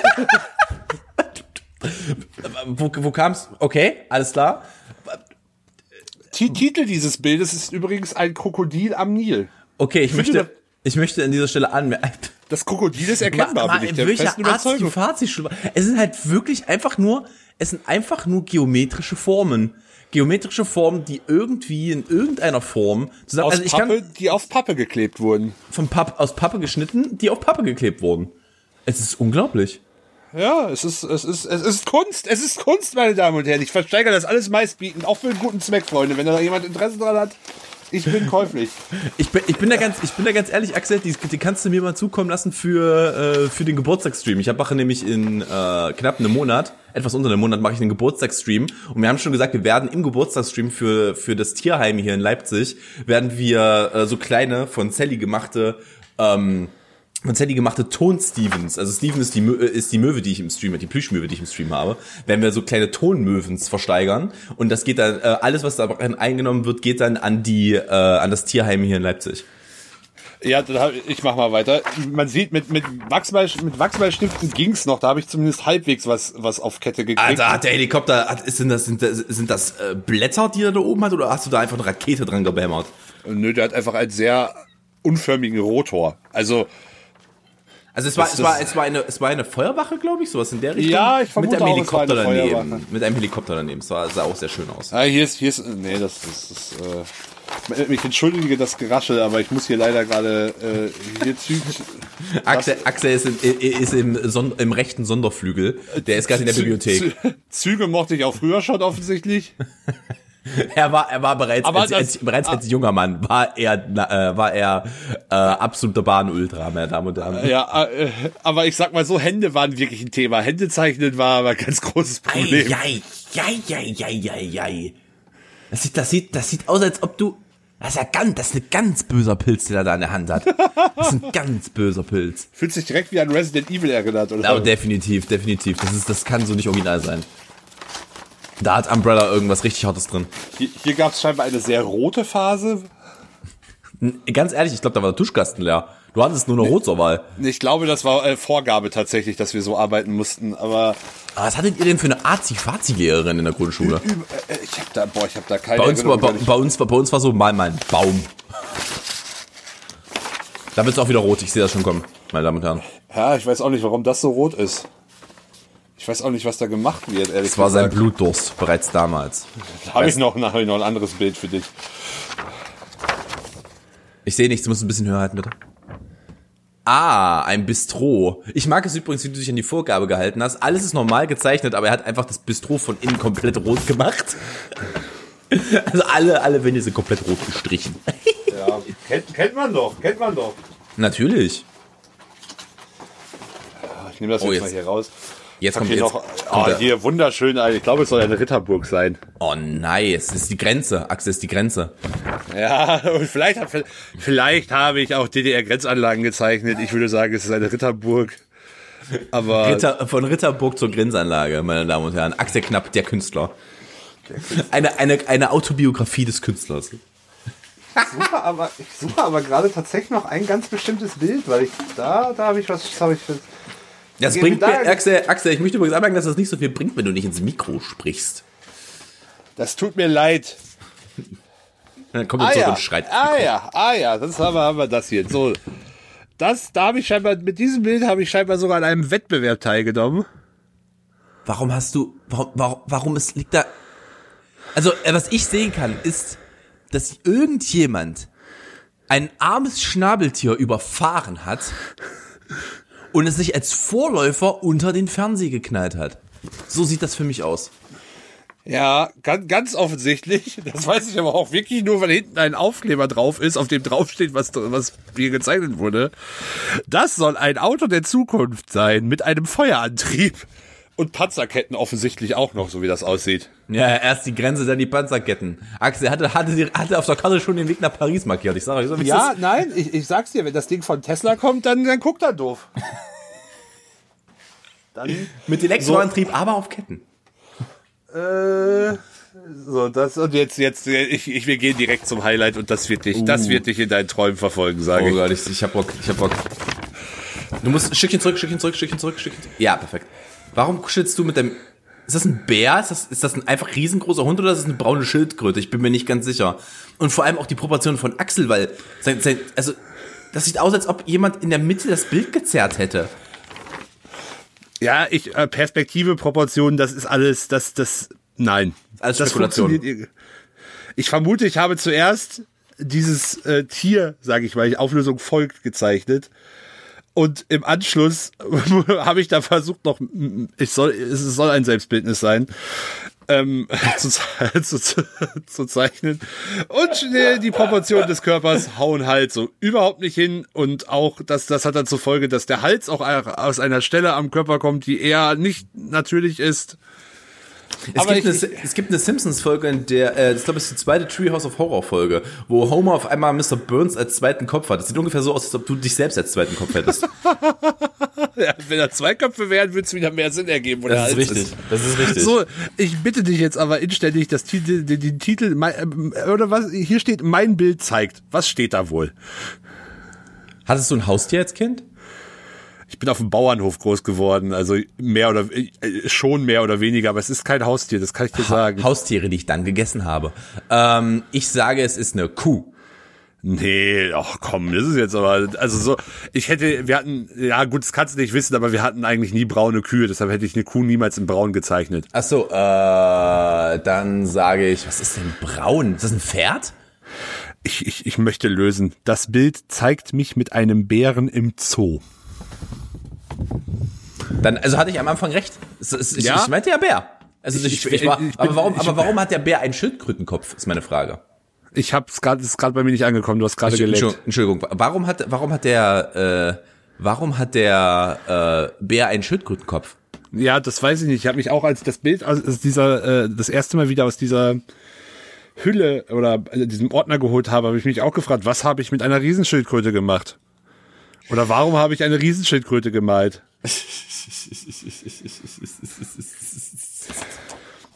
Wo, wo kam's? Okay, alles klar. Ti- Titel dieses Bildes ist übrigens ein Krokodil am Nil. Okay, ich möchte, ich möchte an dieser Stelle anmerken. Das Krokodil ist erkennbar, bin ich der festen Überzeugung. Es sind halt wirklich einfach nur, es sind einfach nur geometrische Formen. Geometrische Formen, die irgendwie in irgendeiner Form zusammen, Aus also ich Pappe, kann die auf Pappe geklebt wurden. von Papp, aus Pappe geschnitten, die auf Pappe geklebt wurden. Es ist unglaublich. Ja, es ist, es ist, es ist Kunst. Es ist Kunst, meine Damen und Herren. Ich versteigere das alles meistbietend, auch für einen guten Zweck, Freunde. Wenn da jemand Interesse dran hat, ich bin käuflich. Ich bin, ich bin da ganz, ich bin da ganz ehrlich, Axel, die, die kannst du mir mal zukommen lassen für, äh, für den Geburtstagsstream. Ich mache nämlich in äh, knapp einem Monat, etwas unter einem Monat, mache ich einen Geburtstagsstream. Und wir haben schon gesagt, wir werden im Geburtstagsstream für, für das Tierheim hier in Leipzig, werden wir äh, so kleine von Sally gemachte, ähm, von Sally gemachte Ton-Stevens, also Steven ist die, Mö äh, ist die Möwe, die ich im Stream, die Plüschmöwe, die ich im Stream habe, werden wir so kleine Tonmöwens versteigern und das geht dann, äh, alles was da eingenommen wird, geht dann an die, äh, an das Tierheim hier in Leipzig. Ja, ich mach mal weiter. Man sieht, mit, mit, Wachsmal, mit Wachsmalstiften ging's noch. Da habe ich zumindest halbwegs was, was auf Kette gekriegt. Alter, hat der Helikopter, hat, sind das, sind das, sind das Blätter, die er da oben hat, oder hast du da einfach eine Rakete dran gebämmert? Nö, der hat einfach einen sehr unförmigen Rotor. Also, Also es war, Das- es war, das- es war eine, es war eine Feuerwache, glaube ich, sowas in der Richtung. Ja, ich vermute Mit einem auch, es war Helikopter eine daneben. Feuerwache. Mit einem Helikopter daneben. Es war, sah auch sehr schön aus. ah, hier ist, hier ist, nee, das, das ist, äh, Ich entschuldige das Geraschel, aber ich muss hier leider gerade äh, hier Züge. Axel, Axel ist, im, ist im, Son im rechten Sonderflügel. Der ist gerade in der Bibliothek. Züge mochte ich auch früher schon offensichtlich. Er war, er war bereits, als, als, bereits als junger Mann, war er, äh, war er äh, absoluter Bahnultra, meine Damen und Herren. Ja, äh, aber ich sag mal so, Hände waren wirklich ein Thema. Hände zeichnen war aber ein ganz großes Problem. Ei, ei, ei, ei, ei, ei. Das sieht, das sieht, das sieht aus, als ob du, das ist ja ganz, das ist ein ganz böser Pilz, den er da in der Hand hat. Das ist ein ganz böser Pilz. Fühlt sich direkt wie an Resident Evil erinnert, oder? Aber definitiv, definitiv. Das ist, das kann so nicht original sein. Da hat Umbrella irgendwas richtig Hartes drin. Hier, hier gab es scheinbar eine sehr rote Phase. Ganz ehrlich, ich glaube, da war der Tuschkasten leer. Du hattest nur eine Rot zur Wahl. Ich glaube, das war äh, Vorgabe tatsächlich, dass wir so arbeiten mussten. Aber Aber was hattet ihr denn für eine Azi-Fazi-Lehrerin in der Grundschule? äh, äh, ich habe da, boah, ich habe da keine Bei uns, war, bei, bei, uns, war- bei uns war so mal mein Baum. Da wird's auch wieder rot, ich sehe das schon kommen, meine Damen und Herren. Ja, ich weiß auch nicht, warum das so rot ist. Ich weiß auch nicht, was da gemacht wird, ehrlich Das war sein. Blutdurst bereits damals. Da habe ich noch, hab ich noch ein anderes Bild für dich. Ich sehe nichts, du musst ein bisschen höher halten, bitte. Ah, ein Bistro. Ich mag es übrigens, wie du dich an die Vorgabe gehalten hast. Alles ist normal gezeichnet, aber er hat einfach das Bistro von innen komplett rot gemacht. Also alle, alle Wände sind komplett rot gestrichen. Ja, kennt, kennt man doch, kennt man doch. Natürlich. Ich nehme das Oh, jetzt, mal jetzt- hier raus. Jetzt Hab kommt hier jetzt. noch, kommt oh, der- hier wunderschön, ich glaube, es soll eine Ritterburg sein. oh nice, das ist die Grenze. Axel ist die Grenze. Ja, und vielleicht, vielleicht habe ich auch DDR-Grenzanlagen gezeichnet. Ich würde sagen, es ist eine Ritterburg. Aber Ritter, von Ritterburg zur Grenzanlage, meine Damen und Herren. Axel Knapp, der Künstler. Eine, eine, eine Autobiografie des Künstlers. suche aber, ich suche aber gerade tatsächlich noch ein ganz bestimmtes Bild, weil ich da, da habe ich was, habe ich. Das bringt mir Axel, Axel, ich möchte übrigens anmerken, dass das nicht so viel bringt, wenn du nicht ins Mikro sprichst. Das tut mir leid. Dann kommt Ah so ja, und schreit. ah ja, ah ja, das haben wir, haben wir das hier. So, das, da habe ich scheinbar, mit diesem Bild habe ich scheinbar sogar an einem Wettbewerb teilgenommen. Warum hast du, warum, warum, warum es liegt da? Also, äh, was ich sehen kann, ist, dass irgendjemand ein armes Schnabeltier überfahren hat und es sich als Vorläufer unter den Fernseher geknallt hat. So sieht das für mich aus. Ja, ganz, ganz offensichtlich. Das weiß ich aber auch wirklich nur, weil hinten ein Aufkleber drauf ist, auf dem draufsteht, was, was hier gezeichnet wurde. Das soll ein Auto der Zukunft sein, mit einem Feuerantrieb. Und Panzerketten offensichtlich auch noch, so wie das aussieht. Ja, erst die Grenze, dann die Panzerketten. Axel hatte, hatte, hatte auf der Karte schon den Weg nach Paris markiert. Ich sage euch so, wie Ja, ist. nein, ich, ich sag's dir, wenn das Ding von Tesla kommt, dann, dann guckt er doof. Dann, Mit Elektroantrieb, aber auf Ketten. äh, so, das, und jetzt, jetzt, ich, ich, wir gehen direkt zum Highlight und das wird dich, das wird dich in deinen Träumen verfolgen, sage Oh ich. Gott, ich, ich hab Bock, ich hab Bock. Du musst ein Stückchen zurück, Stückchen zurück, Stückchen zurück, Stückchen zurück. Ja, perfekt. Warum kuschelst du mit dem, ist das ein Bär? Ist das, ist das ein einfach riesengroßer Hund oder ist das eine braune Schildkröte? Ich bin mir nicht ganz sicher. Und vor allem auch die Proportion von Axel, weil, sein, sein, also, das sieht aus, als ob jemand in der Mitte das Bild gezerrt hätte. Ja, ich, äh, Perspektive, Proportionen, das ist alles, das, das, nein. Alles das Spekulation. Ich vermute, ich habe zuerst dieses äh, Tier, sage ich mal, Auflösung folgt gezeichnet. Und im Anschluss habe ich da versucht noch, ich soll, es soll ein Selbstbildnis sein, ähm, zu, zu, ze- zu zeichnen. Und die, die Proportionen des Körpers hauen halt so überhaupt nicht hin. Und auch, das, das hat dann zur Folge, dass der Hals auch aus einer Stelle am Körper kommt, die eher nicht natürlich ist. Es Aber gibt, ich- eine, es gibt eine Simpsons-Folge, in der, äh, das glaube ich ist die zweite Treehouse of Horror-Folge, wo Homer auf einmal Mr. Burns als zweiten Kopf hat. Das sieht ungefähr so aus, als ob du dich selbst als zweiten Kopf hättest. Ja, wenn da zwei Köpfe wären, würde es wieder mehr Sinn ergeben. wo der Hals Das ist richtig. So, ich bitte dich jetzt aber inständig, das Titel, den, den Titel, mein, ähm, oder was, hier steht, mein Bild zeigt. Was steht da wohl? Hattest du ein Haustier als Kind? Ich bin auf dem Bauernhof groß geworden, also mehr oder, äh, schon mehr oder weniger, aber es ist kein Haustier, das kann ich dir sagen. Haustiere, die ich dann gegessen habe. Ähm, ich sage, es ist eine Kuh. Nee, ach komm, das ist jetzt aber, also so, ich hätte, wir hatten, ja gut, das kannst du nicht wissen, aber wir hatten eigentlich nie braune Kühe, deshalb hätte ich eine Kuh niemals in braun gezeichnet. Ach so, äh, dann sage ich, was ist denn braun? Ist das ein Pferd? Ich, ich, ich möchte lösen. Das Bild zeigt mich mit einem Bären im Zoo. Dann, also hatte ich am Anfang recht. Ich, Ja. ich meinte ja Bär. Also ich, Ich- ich, war, aber warum, aber warum hat der Bär einen Schildkrötenkopf, ist meine Frage. Ich hab's gerade, ist gerade bei mir nicht angekommen. Du hast gerade geleckt. Entschuldigung, Entschuldigung, warum hat, warum hat der, äh, warum hat der äh, Bär einen Schildkrötenkopf? Ja, das weiß ich nicht. Ich habe mich auch als das Bild aus, aus dieser, äh, das erste Mal wieder aus dieser Hülle oder äh, diesem Ordner geholt habe, habe ich mich auch gefragt, was habe ich mit einer Riesenschildkröte gemacht? Oder warum habe ich eine Riesenschildkröte gemalt?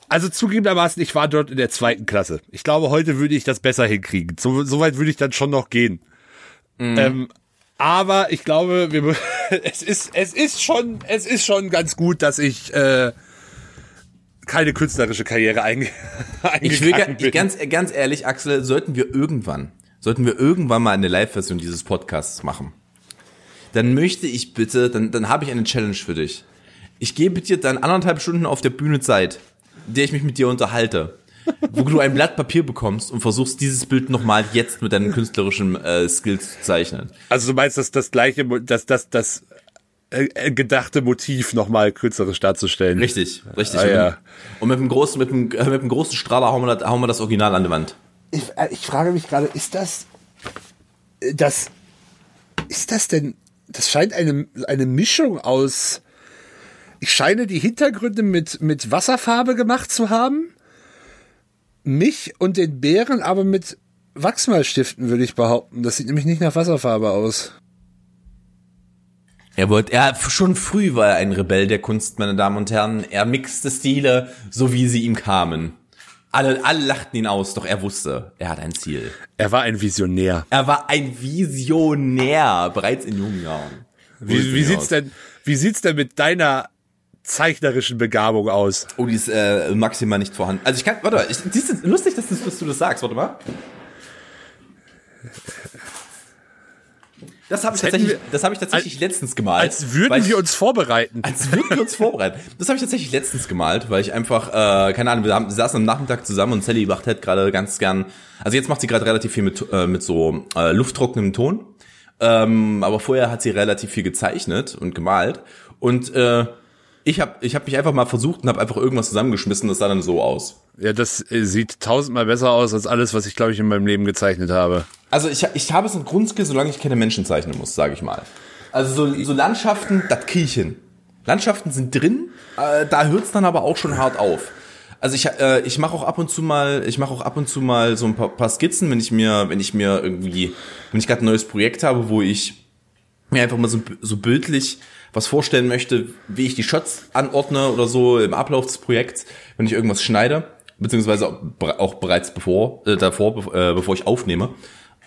Also zugegebenermaßen, ich war dort in der zweiten Klasse. Ich glaube, heute würde ich das besser hinkriegen. So, so weit würde ich dann schon noch gehen. Ähm, aber ich glaube, wir, es ist, es ist schon, es ist schon ganz gut, dass ich äh, keine künstlerische Karriere einge Ich will ga- ich, ganz, ganz ehrlich, Axel, sollten wir irgendwann, sollten wir irgendwann mal eine Live-Version dieses Podcasts machen, dann möchte ich bitte, dann, dann habe ich eine Challenge für dich. Ich gebe dir dann anderthalb Stunden auf der Bühne Zeit, in der ich mich mit dir unterhalte, wo du ein Blatt Papier bekommst und versuchst, dieses Bild nochmal jetzt mit deinen künstlerischen äh, Skills zu zeichnen. Also du meinst, dass das gleiche, dass das, das äh, äh, gedachte Motiv nochmal künstlerisch darzustellen? Richtig, richtig. Ah, und, ja. mit, und mit dem großen, mit dem, äh, mit dem großen Strahler hauen wir, das, hauen wir das Original an die Wand. Ich, äh, ich frage mich gerade, ist das, das, ist das denn, das scheint eine, eine Mischung aus, ich scheine die Hintergründe mit, mit Wasserfarbe gemacht zu haben, mich und den Bären aber mit Wachsmalstiften, würde ich behaupten. Das sieht nämlich nicht nach Wasserfarbe aus. Er wollte, er schon früh war er ein Rebell der Kunst, meine Damen und Herren. Er mixte Stile, so wie sie ihm kamen. Alle, alle lachten ihn aus, doch er wusste, er hat ein Ziel. Er war ein Visionär. Er war ein Visionär, bereits in jungen Jahren. Wie, wie sieht's denn, wie sieht's denn mit deiner zeichnerischen Begabung aus? Oh, die ist äh, maximal nicht vorhanden. Also ich kann, warte mal, ich, das ist lustig, dass, das, dass du das sagst, warte mal. Das habe ich, tatsächlich- wir- das hab ich tatsächlich letztens gemalt. Als würden ich- wir uns vorbereiten. Als würden wir uns vorbereiten. Das habe ich tatsächlich letztens gemalt, weil ich einfach, äh, keine Ahnung, wir, haben, wir saßen am Nachmittag zusammen und Sally macht halt gerade ganz gern, also jetzt macht sie gerade relativ viel mit, äh, mit so äh, lufttrocknem Ton. Ähm, aber vorher hat sie relativ viel gezeichnet und gemalt. Und äh, ich habe ich hab mich einfach mal versucht und habe einfach irgendwas zusammengeschmissen, das sah dann so aus. Ja, das äh, sieht tausendmal besser aus als alles, was ich, glaube ich, in meinem Leben gezeichnet habe. Also ich, ich habe so ein Grundskill, solange ich keine Menschen zeichnen muss, sage ich mal. Also so, so Landschaften, das kriege ich hin. Landschaften sind drin, äh, da hört's dann aber auch schon hart auf. Also ich, äh, ich mache auch ab und zu mal, ich mache auch ab und zu mal so ein paar, paar Skizzen, wenn ich mir, wenn ich mir irgendwie, wenn ich gerade ein neues Projekt habe, wo ich mir einfach mal so, so bildlich was vorstellen möchte, wie ich die Shots anordne oder so im Ablauf des Projekts, wenn ich irgendwas schneide, beziehungsweise auch bere- auch bereits bevor, äh, davor, äh, bevor ich aufnehme.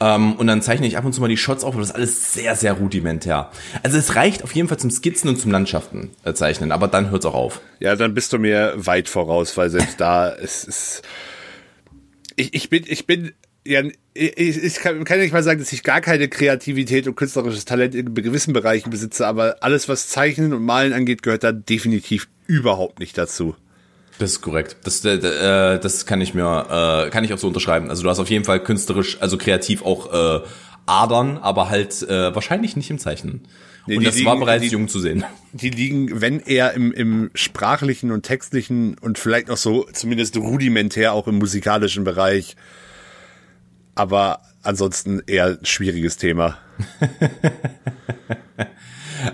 Ähm, und dann zeichne ich ab und zu mal die Shots auf, aber das ist alles sehr, sehr rudimentär. Also es reicht auf jeden Fall zum Skizzen und zum Landschaften äh, zeichnen, aber dann hört's auch auf. Ja, dann bist du mir weit voraus, weil selbst da ist es. Ich, ich bin, ich bin, ja, ich, ich kann, kann ja nicht mal sagen, dass ich gar keine Kreativität und künstlerisches Talent in gewissen Bereichen besitze, aber alles, was Zeichnen und Malen angeht, gehört da definitiv überhaupt nicht dazu. Das ist korrekt. Das, äh, äh, das kann ich mir, äh, kann ich auch so unterschreiben. Also du hast auf jeden Fall künstlerisch, also kreativ auch äh, Adern, aber halt äh, wahrscheinlich nicht im Zeichnen. Nee, und das war liegen- bereits die- jung zu sehen. Die liegen, wenn eher im, im sprachlichen und textlichen und vielleicht noch so zumindest rudimentär auch im musikalischen Bereich. Aber ansonsten eher ein schwieriges Thema.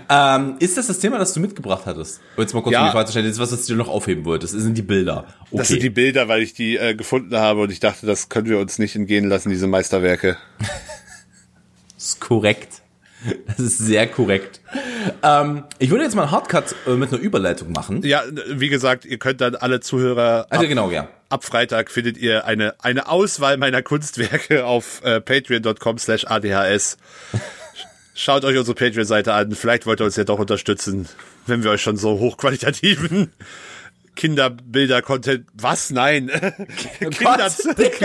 Ähm, ist das das Thema, das du mitgebracht hattest? Um jetzt mal kurz Ja. um die Frage zu stellen, das ist was, was du noch aufheben wolltest. Das sind die Bilder. Okay. Das sind die Bilder, weil ich die äh, gefunden habe und ich dachte, das können wir uns nicht entgehen lassen, diese Meisterwerke. Das ist korrekt. Das ist sehr korrekt. Ähm, ich würde jetzt mal einen Hardcut äh, mit einer Überleitung machen. Ja, wie gesagt, ihr könnt dann alle Zuhörer Also genau, ja. Ab Freitag findet ihr eine, eine Auswahl meiner Kunstwerke auf äh, patreon.com slash adhs. Schaut euch unsere Patreon-Seite an. Vielleicht wollt ihr uns ja doch unterstützen, wenn wir euch schon so hochqualitativen Kinderbilder-Content. Was? Nein. Kinder,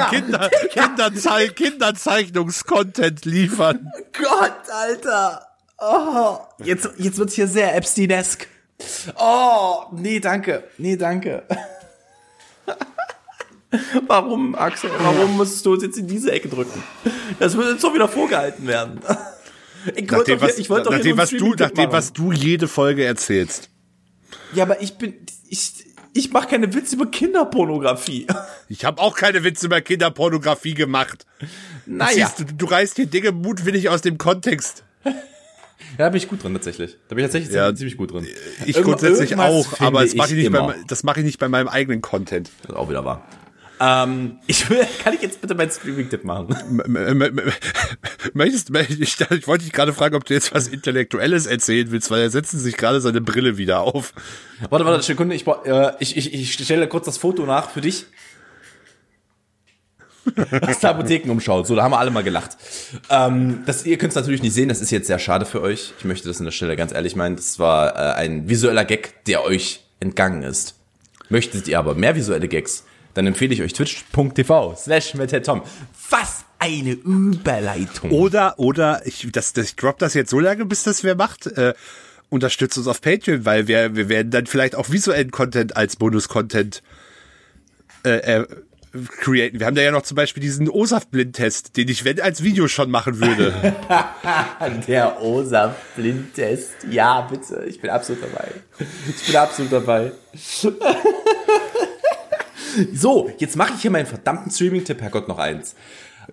Kinder, Kinderzei Kinderzeichnungs-Content liefern. Gott, Alter. Oh, jetzt, jetzt wird's hier sehr Epstein-esk. Oh, nee, danke. Nee, danke. Warum, Axel? Warum musstest du uns jetzt in diese Ecke drücken? Das wird uns doch wieder vorgehalten werden. Ich wollte doch, was, ich wollte doch nachdem, was du, nachdem, was du jede Folge erzählst. Ja, aber ich bin, ich, ich mache keine Witze über Kinderpornografie. Ich habe auch keine Witze über Kinderpornografie gemacht. Naja. Du, du reißt hier Dinge mutwillig aus dem Kontext. Ja, da bin ich gut drin tatsächlich. Da bin ich tatsächlich ja, ziemlich gut drin. Ich Irgendw grundsätzlich auch, aber das mache ich, nicht bei, das mach ich nicht bei meinem eigenen Content. Das ist auch wieder wahr. Ähm, ich will, kann ich jetzt bitte meinen Streaming-Tipp machen? Möchtest, ich, ich wollte dich gerade fragen, ob du jetzt was Intellektuelles erzählen willst, weil er setzt sich gerade seine Brille wieder auf. Warte, warte, Sekunde, ich, äh, ich, ich, ich stelle kurz das Foto nach für dich. Hast du Apotheken umschaut. So, da haben wir alle mal gelacht. Ähm, das, ihr könnt es natürlich nicht sehen, das ist jetzt sehr schade für euch. Ich möchte das an der Stelle ganz ehrlich meinen. Das war äh, ein visueller Gag, der euch entgangen ist. Möchtet ihr aber mehr visuelle Gags? Dann empfehle ich euch twitch.tv slash Tom. Was eine Überleitung. Oder, oder, ich, das, das, ich drop das jetzt so lange, bis das wer macht. Äh, unterstützt uns auf Patreon, weil wir, wir werden dann vielleicht auch visuellen Content als Bonus-Content äh, äh, createn. Wir haben da ja noch zum Beispiel diesen OSAF-Blindtest, den ich, wenn, als Video schon machen würde. Der OSAF-Blindtest. Ja, bitte. Ich bin absolut dabei. Ich bin absolut dabei. So, jetzt mache ich hier meinen verdammten Streaming-Tipp, Herrgott, noch eins.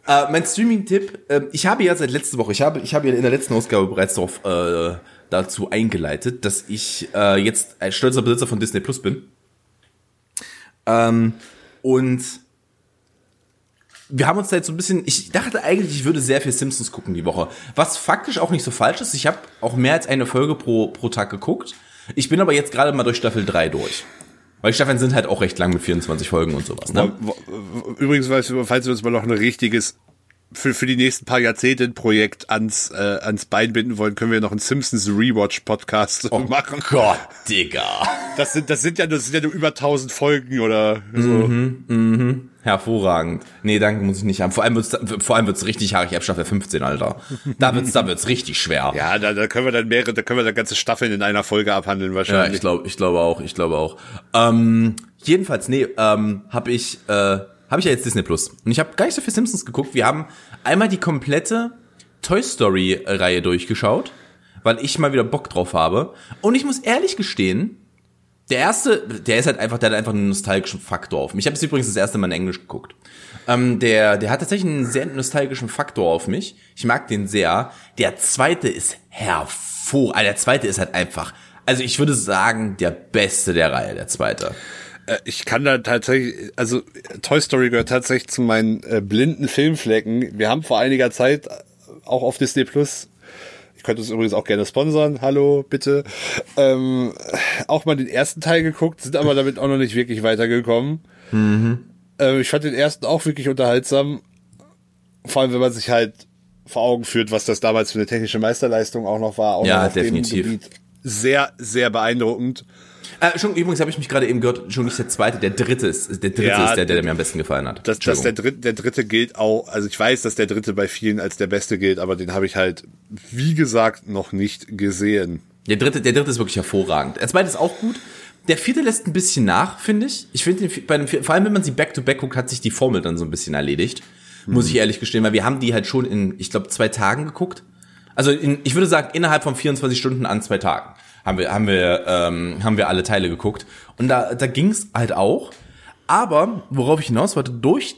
Äh, mein Streaming-Tipp, äh, ich habe ja seit letzter Woche, ich habe, ich habe ja in der letzten Ausgabe bereits darauf, äh, dazu eingeleitet, dass ich äh, jetzt ein stolzer Besitzer von Disney Plus bin. Ähm, und wir haben uns da jetzt so ein bisschen, ich dachte eigentlich, ich würde sehr viel Simpsons gucken die Woche. Was faktisch auch nicht so falsch ist. Ich habe auch mehr als eine Folge pro, pro Tag geguckt. Ich bin aber jetzt gerade mal durch Staffel 3 durch. Weil die Staffeln sind halt auch recht lang mit 24 Folgen und sowas. Ne? Übrigens, falls wir uns mal noch ein richtiges für, für die nächsten paar Jahrzehnte ein Projekt ans, äh, ans Bein binden wollen, können wir noch einen Simpsons Rewatch Podcast oh machen. Gott, Digga. Das sind, das sind ja, das sind ja nur über 1000 Folgen oder so. Mhm, mhm. Hervorragend. Nee, danke, muss ich nicht haben. Vor allem wird's, vor allem wird's richtig haarig ab Staffel 15, Alter. Da wird's, da wird's richtig schwer. Ja, da, da können wir dann mehrere, da können wir dann ganze Staffeln in einer Folge abhandeln wahrscheinlich. Ja, ich glaube, ich glaube auch, ich glaube auch. Ähm, jedenfalls, nee, ähm, habe ich, äh, habe ich ja jetzt Disney Plus. Und ich habe gar nicht so viel Simpsons geguckt. Wir haben einmal die komplette Toy Story Reihe durchgeschaut, weil ich mal wieder Bock drauf habe. Und ich muss ehrlich gestehen, der erste, der ist halt einfach, der hat einfach einen nostalgischen Faktor auf mich. Ich habe es übrigens das erste Mal in Englisch geguckt. Ähm, der, der hat tatsächlich einen sehr nostalgischen Faktor auf mich. Ich mag den sehr. Der zweite ist hervor. Also der zweite ist halt einfach. Also ich würde sagen, der beste der Reihe, der zweite. Äh, ich kann da tatsächlich, also Toy Story gehört tatsächlich zu meinen äh, blinden Filmflecken. Wir haben vor einiger Zeit auch auf Disney Plus ich könnte es übrigens auch gerne sponsern. Hallo, bitte. Ähm, auch mal den ersten Teil geguckt, sind aber damit auch noch nicht wirklich weitergekommen. Mhm. Ähm, ich fand den ersten auch wirklich unterhaltsam. Vor allem, wenn man sich halt vor Augen führt, was das damals für eine technische Meisterleistung auch noch war. Auch ja, definitiv. Sehr, sehr beeindruckend. Äh, schon, übrigens habe ich mich gerade eben gehört, schon nicht der zweite, der dritte ist. Der dritte ja, ist der, der, der, mir am besten gefallen hat. Das, das der, dritte, der dritte gilt auch, also ich weiß, dass der dritte bei vielen als der beste gilt, aber den habe ich halt, wie gesagt, noch nicht gesehen. Der dritte, der dritte ist wirklich hervorragend. Der zweite ist auch gut. Der vierte lässt ein bisschen nach, finde ich. Ich finde, bei dem vor allem wenn man sie back-to-back -back guckt, hat sich die Formel dann so ein bisschen erledigt. Hm. Muss ich ehrlich gestehen, weil wir haben die halt schon in, ich glaube, zwei Tagen geguckt. Also in, ich würde sagen, innerhalb von 24 Stunden an zwei Tagen haben wir, haben wir, ähm, haben wir alle Teile geguckt. Und da, da ging's halt auch. Aber, worauf ich hinaus wollte, durch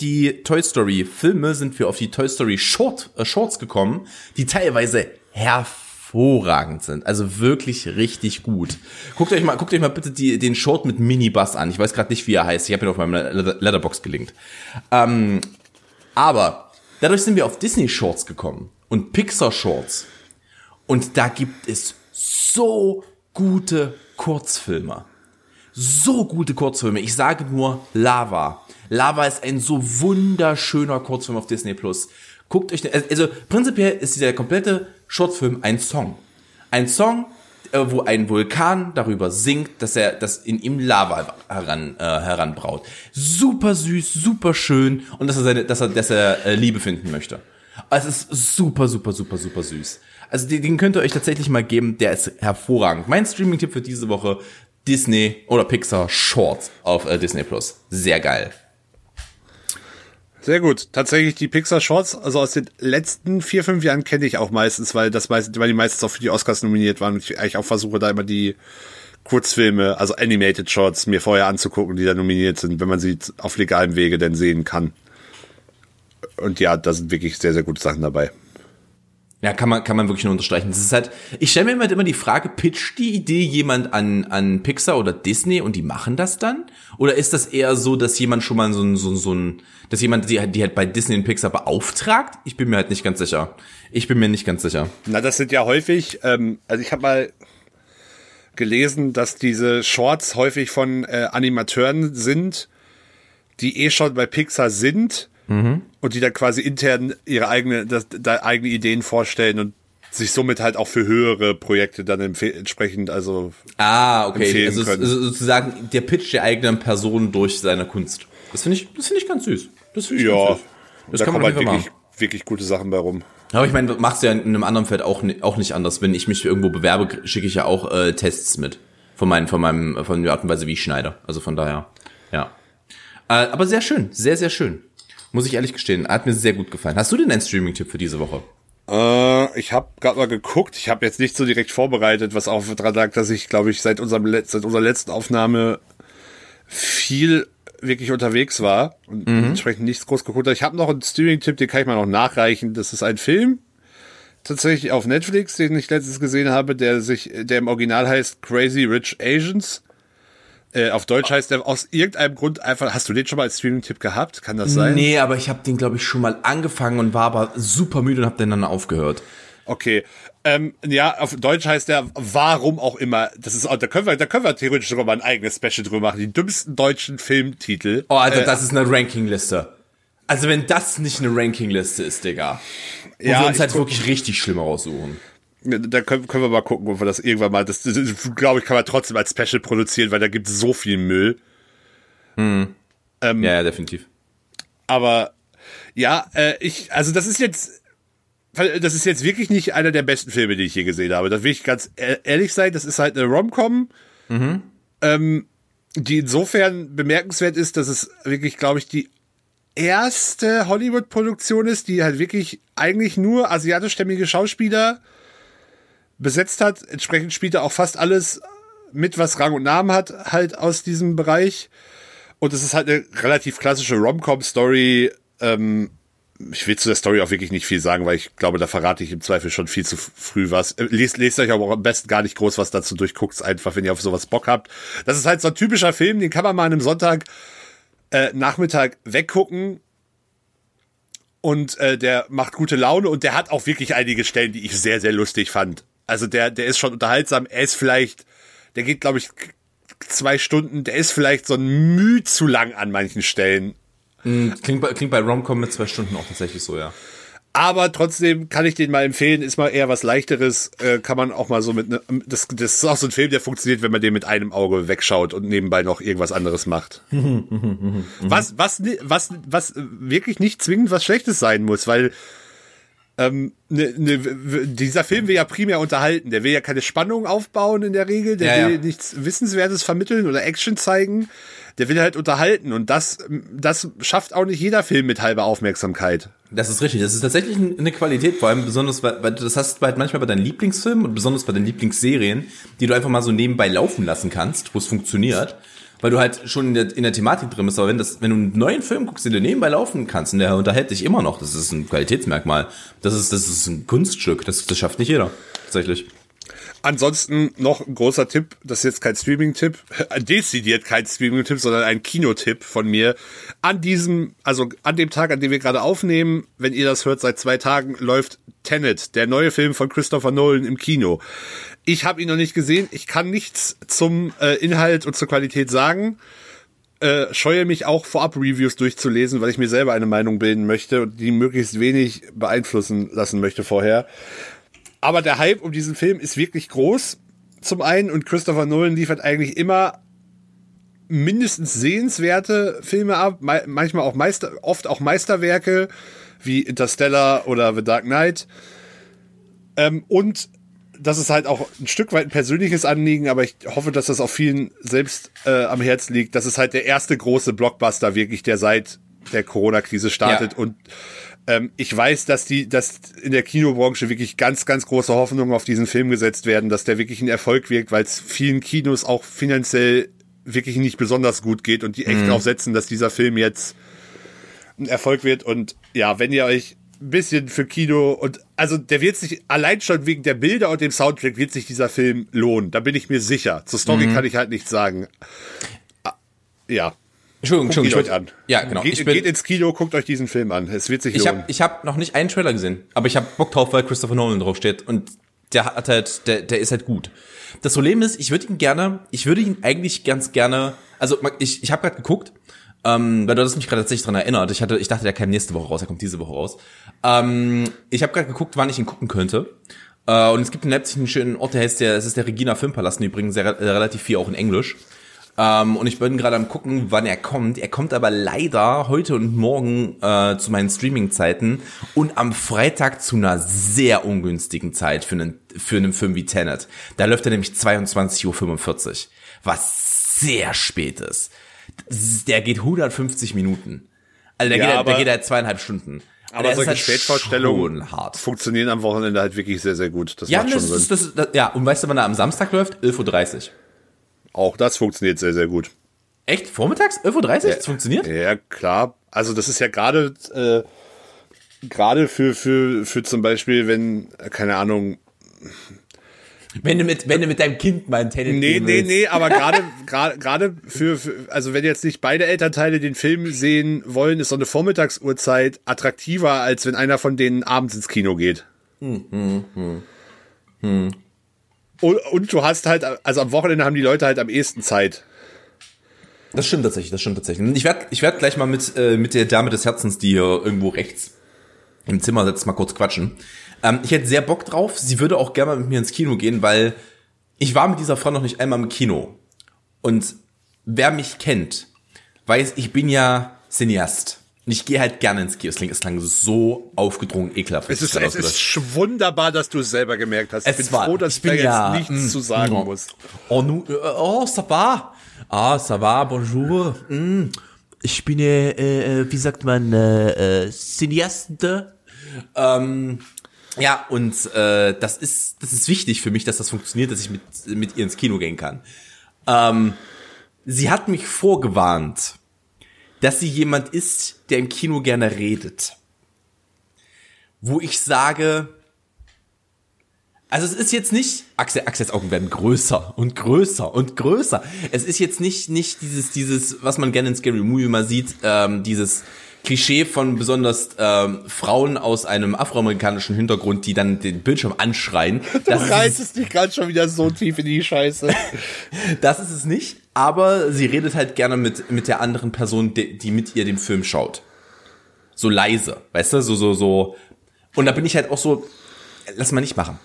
die Toy Story Filme sind wir auf die Toy Story Short, äh, Shorts gekommen, die teilweise hervorragend sind. Also wirklich richtig gut. Guckt euch mal, guckt euch mal bitte die, den Short mit Minibus an. Ich weiß gerade nicht, wie er heißt. Ich habe ihn auf meinem Letterbox gelinkt. Ähm, aber dadurch sind wir auf Disney Shorts gekommen und Pixar Shorts. Und da gibt es so gute Kurzfilme. So gute Kurzfilme. Ich sage nur Lava. Lava ist ein so wunderschöner Kurzfilm auf Disney Plus. Guckt euch, den, also prinzipiell ist dieser komplette Shortfilm ein Song. Ein Song, äh, wo ein Vulkan darüber singt, dass er, dass in ihm Lava heran, äh, heranbraut. Super süß, super schön und dass er seine, dass er, dass er äh, Liebe finden möchte. Es ist super, super, super, super süß. Also den, den könnt ihr euch tatsächlich mal geben, der ist hervorragend. Mein Streaming-Tipp für diese Woche, Disney oder Pixar Shorts auf äh, Disney Plus. Sehr geil. Sehr gut. Tatsächlich die Pixar Shorts, also aus den letzten vier, fünf Jahren kenne ich auch meistens, weil das meist, weil die meistens auch für die Oscars nominiert waren ich eigentlich auch versuche da immer die Kurzfilme, also Animated Shorts mir vorher anzugucken, die da nominiert sind, wenn man sie auf legalem Wege denn sehen kann. Und ja, da sind wirklich sehr, sehr gute Sachen dabei. Ja, kann man, kann man wirklich nur unterstreichen. Das ist halt, ich stelle mir immer, immer die Frage, pitcht die Idee jemand an, an Pixar oder Disney und die machen das dann? Oder ist das eher so, dass jemand schon mal so ein, so, so ein, dass jemand die, die halt bei Disney und Pixar beauftragt? Ich bin mir halt nicht ganz sicher. Ich bin mir nicht ganz sicher. Na, das sind ja häufig, ähm, also ich habe mal gelesen, dass diese Shorts häufig von äh, Animateuren sind, die eh schon bei Pixar sind und die dann quasi intern ihre eigene, das, da eigene Ideen vorstellen und sich somit halt auch für höhere Projekte dann entsprechend, also Ah, okay. Also, also sozusagen der Pitch der eigenen Person durch seine Kunst. Das finde ich, das finde ich ganz süß. Das finde ich ja, ganz süß. Das da kann man halt wirklich, wirklich gute Sachen bei rum. Aber ich meine, machst du ja in einem anderen Feld auch, auch nicht anders. Wenn ich mich irgendwo bewerbe, schicke ich ja auch äh, Tests mit. Von meinen, von meinem, von der Art und Weise, wie ich schneide. Also von daher, ja. Äh, aber sehr schön, sehr, sehr schön. Muss ich ehrlich gestehen. Hat mir sehr gut gefallen. Hast du denn einen Streaming-Tipp für diese Woche? Äh, ich habe gerade mal geguckt. Ich habe jetzt nicht so direkt vorbereitet, was auch daran lag, dass ich, glaube ich, seit, unserem Let seit unserer letzten Aufnahme viel wirklich unterwegs war und entsprechend nichts groß geguckt habe. Ich habe noch einen Streaming-Tipp, den kann ich mal noch nachreichen. Das ist ein Film, tatsächlich auf Netflix, den ich letztens gesehen habe, der sich, der im Original heißt Crazy Rich Asians. Äh, auf Deutsch heißt der aus irgendeinem Grund einfach. Hast du den schon mal als Streaming-Tipp gehabt? Kann das sein? Nee, aber ich habe den, glaube ich, schon mal angefangen und war aber super müde und habe den dann aufgehört. Okay. Ähm, ja, auf Deutsch heißt der Warum auch immer. Das ist, da können wir, da können wir theoretisch sogar mal ein eigenes Special drüber machen. Die dümmsten deutschen Filmtitel. Oh, also das ist eine Rankingliste. Also wenn das nicht eine Rankingliste ist, Digga. Wo Ja, wir uns halt guck- wirklich richtig schlimm raussuchen. Da können, können wir mal gucken, ob wir das irgendwann mal. Das, das, das glaube ich, kann man trotzdem als Special produzieren, weil da gibt es so viel Müll. Ja, ja, definitiv. Aber ja, äh, ich, also das ist jetzt, das ist jetzt wirklich nicht einer der besten Filme, die ich je gesehen habe. Da will ich ganz e- ehrlich sein. Das ist halt eine Rom-Com, ähm, die insofern bemerkenswert ist, dass es wirklich, glaube ich, die erste Hollywood-Produktion ist, die halt wirklich eigentlich nur asiatischstämmige Schauspieler besetzt hat. Entsprechend spielt er auch fast alles mit, was Rang und Namen hat, halt aus diesem Bereich. Und es ist halt eine relativ klassische Rom-Com-Story. Ähm, ich will zu der Story auch wirklich nicht viel sagen, weil ich glaube, da verrate ich im Zweifel schon viel zu früh was. Äh, Lest, lest euch aber auch am besten gar nicht groß was dazu durch, guckt's einfach, wenn ihr auf sowas Bock habt. Das ist halt so ein typischer Film, den kann man mal an einem Sonntag äh, Nachmittag weggucken. Und äh, der macht gute Laune und der hat auch wirklich einige Stellen, die ich sehr, sehr lustig fand. Also der, der ist schon unterhaltsam. Er ist vielleicht, der geht, glaube ich, zwei Stunden. Der ist vielleicht so ein Mühe zu lang an manchen Stellen. Klingt bei, klingt bei Romcom mit zwei Stunden auch tatsächlich so, ja. Aber trotzdem kann ich den mal empfehlen. Ist mal eher was leichteres. Äh, kann man auch mal so mit. Ne, das, das ist auch so ein Film, der funktioniert, wenn man den mit einem Auge wegschaut und nebenbei noch irgendwas anderes macht. was, was, ni- was, was wirklich nicht zwingend was Schlechtes sein muss, weil ähm, ne, ne, dieser Film will ja primär unterhalten. Der will ja keine Spannung aufbauen in der Regel. Der Ja, will ja. nichts Wissenswertes vermitteln oder Action zeigen. Der will halt unterhalten. Und das, das schafft auch nicht jeder Film mit halber Aufmerksamkeit. Das ist richtig. Das ist tatsächlich eine Qualität, vor allem besonders, weil, das hast du halt manchmal bei deinen Lieblingsfilmen und besonders bei den Lieblingsserien, die du einfach mal so nebenbei laufen lassen kannst, wo es funktioniert, weil du halt schon in der, in der Thematik drin bist. Aber wenn das, wenn du einen neuen Film guckst, den du nebenbei laufen kannst und der unterhält dich immer noch, das ist ein Qualitätsmerkmal. Das ist, das ist ein Kunststück. Das, das schafft nicht jeder. Tatsächlich. Ansonsten noch ein großer Tipp, das ist jetzt kein Streaming-Tipp, dezidiert kein Streaming-Tipp, sondern ein Kinotipp von mir. An diesem, also an dem Tag, an dem wir gerade aufnehmen, wenn ihr das hört, seit zwei Tagen läuft Tenet, der neue Film von Christopher Nolan im Kino. Ich habe ihn noch nicht gesehen, ich kann nichts zum äh, Inhalt und zur Qualität sagen. Äh, scheue mich auch vorab Reviews durchzulesen, weil ich mir selber eine Meinung bilden möchte und die möglichst wenig beeinflussen lassen möchte vorher. Aber der Hype um diesen Film ist wirklich groß. Zum einen und Christopher Nolan liefert eigentlich immer mindestens sehenswerte Filme ab, manchmal auch Meister, oft auch Meisterwerke wie Interstellar oder The Dark Knight. Ähm, und das ist halt auch ein Stück weit ein persönliches Anliegen, aber ich hoffe, dass das auch vielen selbst äh, am Herz liegt. Das ist halt der erste große Blockbuster wirklich, der seit der Corona-Krise startet Ja. und ähm, ich weiß, dass die, dass in der Kinobranche wirklich ganz, ganz große Hoffnungen auf diesen Film gesetzt werden, dass der wirklich ein Erfolg wirkt, weil es vielen Kinos auch finanziell wirklich nicht besonders gut geht und die echt drauf setzen, dass dieser Film jetzt ein Erfolg wird. Und ja, wenn ihr euch ein bisschen für Kino und also der wird sich allein schon wegen der Bilder und dem Soundtrack wird sich dieser Film lohnen. Da bin ich mir sicher. Zur Story kann ich halt nichts sagen. Ah, Ja. Entschuldigung, Guckt Entschuldigung. euch ich an. Ja, genau. Geht, ich bin, geht ins Kino, guckt euch diesen Film an. Es wird sich ich lohnen. habe ich hab noch nicht einen Trailer gesehen, aber ich habe Bock drauf, weil Christopher Nolan draufsteht und der hat halt, der, der ist halt gut. Das Problem ist, ich würde ihn gerne, ich würde ihn eigentlich ganz gerne, also ich, ich habe gerade geguckt, ähm, weil du hast mich gerade tatsächlich dran erinnert. Ich hatte, ich dachte, der kam nächste Woche raus, er kommt diese Woche raus. Ähm, ich habe gerade geguckt, wann ich ihn gucken könnte. Äh, und es gibt in Leipzig einen schönen Ort, der heißt der, es ist der Regina Filmpalast, und die bringen sehr, äh, relativ viel auch in Englisch. Ähm, und ich bin gerade am gucken, wann er kommt. Er kommt aber leider heute und morgen äh, zu meinen Streaming-Zeiten und am Freitag zu einer sehr ungünstigen Zeit für einen, für einen Film wie Tenet. Da läuft er nämlich 22.45 Uhr, was sehr spät ist. Ist- Der geht 150 Minuten. Also der, Ja, geht, halt- der aber- geht halt zweieinhalb Stunden. aber der ist solche halt Spätvorstellungen funktionieren am Wochenende halt wirklich sehr, sehr gut. Das Ja, macht schon das, Sinn. das, das, ja, und weißt du, wann er am Samstag läuft? 11.30 Uhr. Auch das funktioniert sehr, sehr gut. Echt? Vormittags? 11.30 Uhr? Das funktioniert? Ja, klar. Also das ist ja gerade äh, gerade für, für, für zum Beispiel, wenn, äh, keine Ahnung, Wenn du mit, wenn du mit deinem Kind mal ein Tenet Nee, nee, willst. nee, aber gerade gerade gerade für, für also wenn jetzt nicht beide Elternteile den Film sehen wollen, ist so eine Vormittagsuhrzeit attraktiver, als wenn einer von denen abends ins Kino geht. Und, und du hast halt, also am Wochenende haben die Leute halt am ehesten Zeit. Das stimmt tatsächlich, das stimmt tatsächlich. Ich werde ich werd gleich mal mit, äh, mit der Dame des Herzens, die hier irgendwo rechts im Zimmer sitzt, mal kurz quatschen. Ähm, ich hätte sehr Bock drauf. Sie würde auch gerne mal mit mir ins Kino gehen, weil ich war mit dieser Frau noch nicht einmal im Kino. Und wer mich kennt, weiß, ich bin ja Cineast. Und ich gehe halt gerne ins Kino. Es klingt, es klang so aufgedrungen, ekelhaft. Es ist, es ist wunderbar, dass du es selber gemerkt hast. Es ich bin war- froh, dass ich bin ja, jetzt nichts mm, zu sagen mm. muss. Oh, nu, äh, oh, ça va. Ah, ça va, bonjour. Mm. Ich bin, äh, äh, wie sagt man, äh, äh, Cineaste. Ähm, ja, und äh, das ist das ist wichtig für mich, dass das funktioniert, dass ich mit mit ihr ins Kino gehen kann. Ähm, sie hat mich vorgewarnt, dass sie jemand ist, der im Kino gerne redet. Wo ich sage, also es ist jetzt nicht, Axel, Axels Augen werden größer und größer und größer. Es ist jetzt nicht, nicht dieses, dieses, was man gerne in Scary Movie mal sieht, ähm, dieses Klischee von besonders ähm, Frauen aus einem afroamerikanischen Hintergrund, die dann den Bildschirm anschreien. Das Du reißt dich gerade schon wieder so tief in die Scheiße. das ist es nicht, aber sie redet halt gerne mit, mit der anderen Person, die, die mit ihr den Film schaut. So leise, weißt du, so, so, so. Und da bin ich halt auch so, lass mal nicht machen.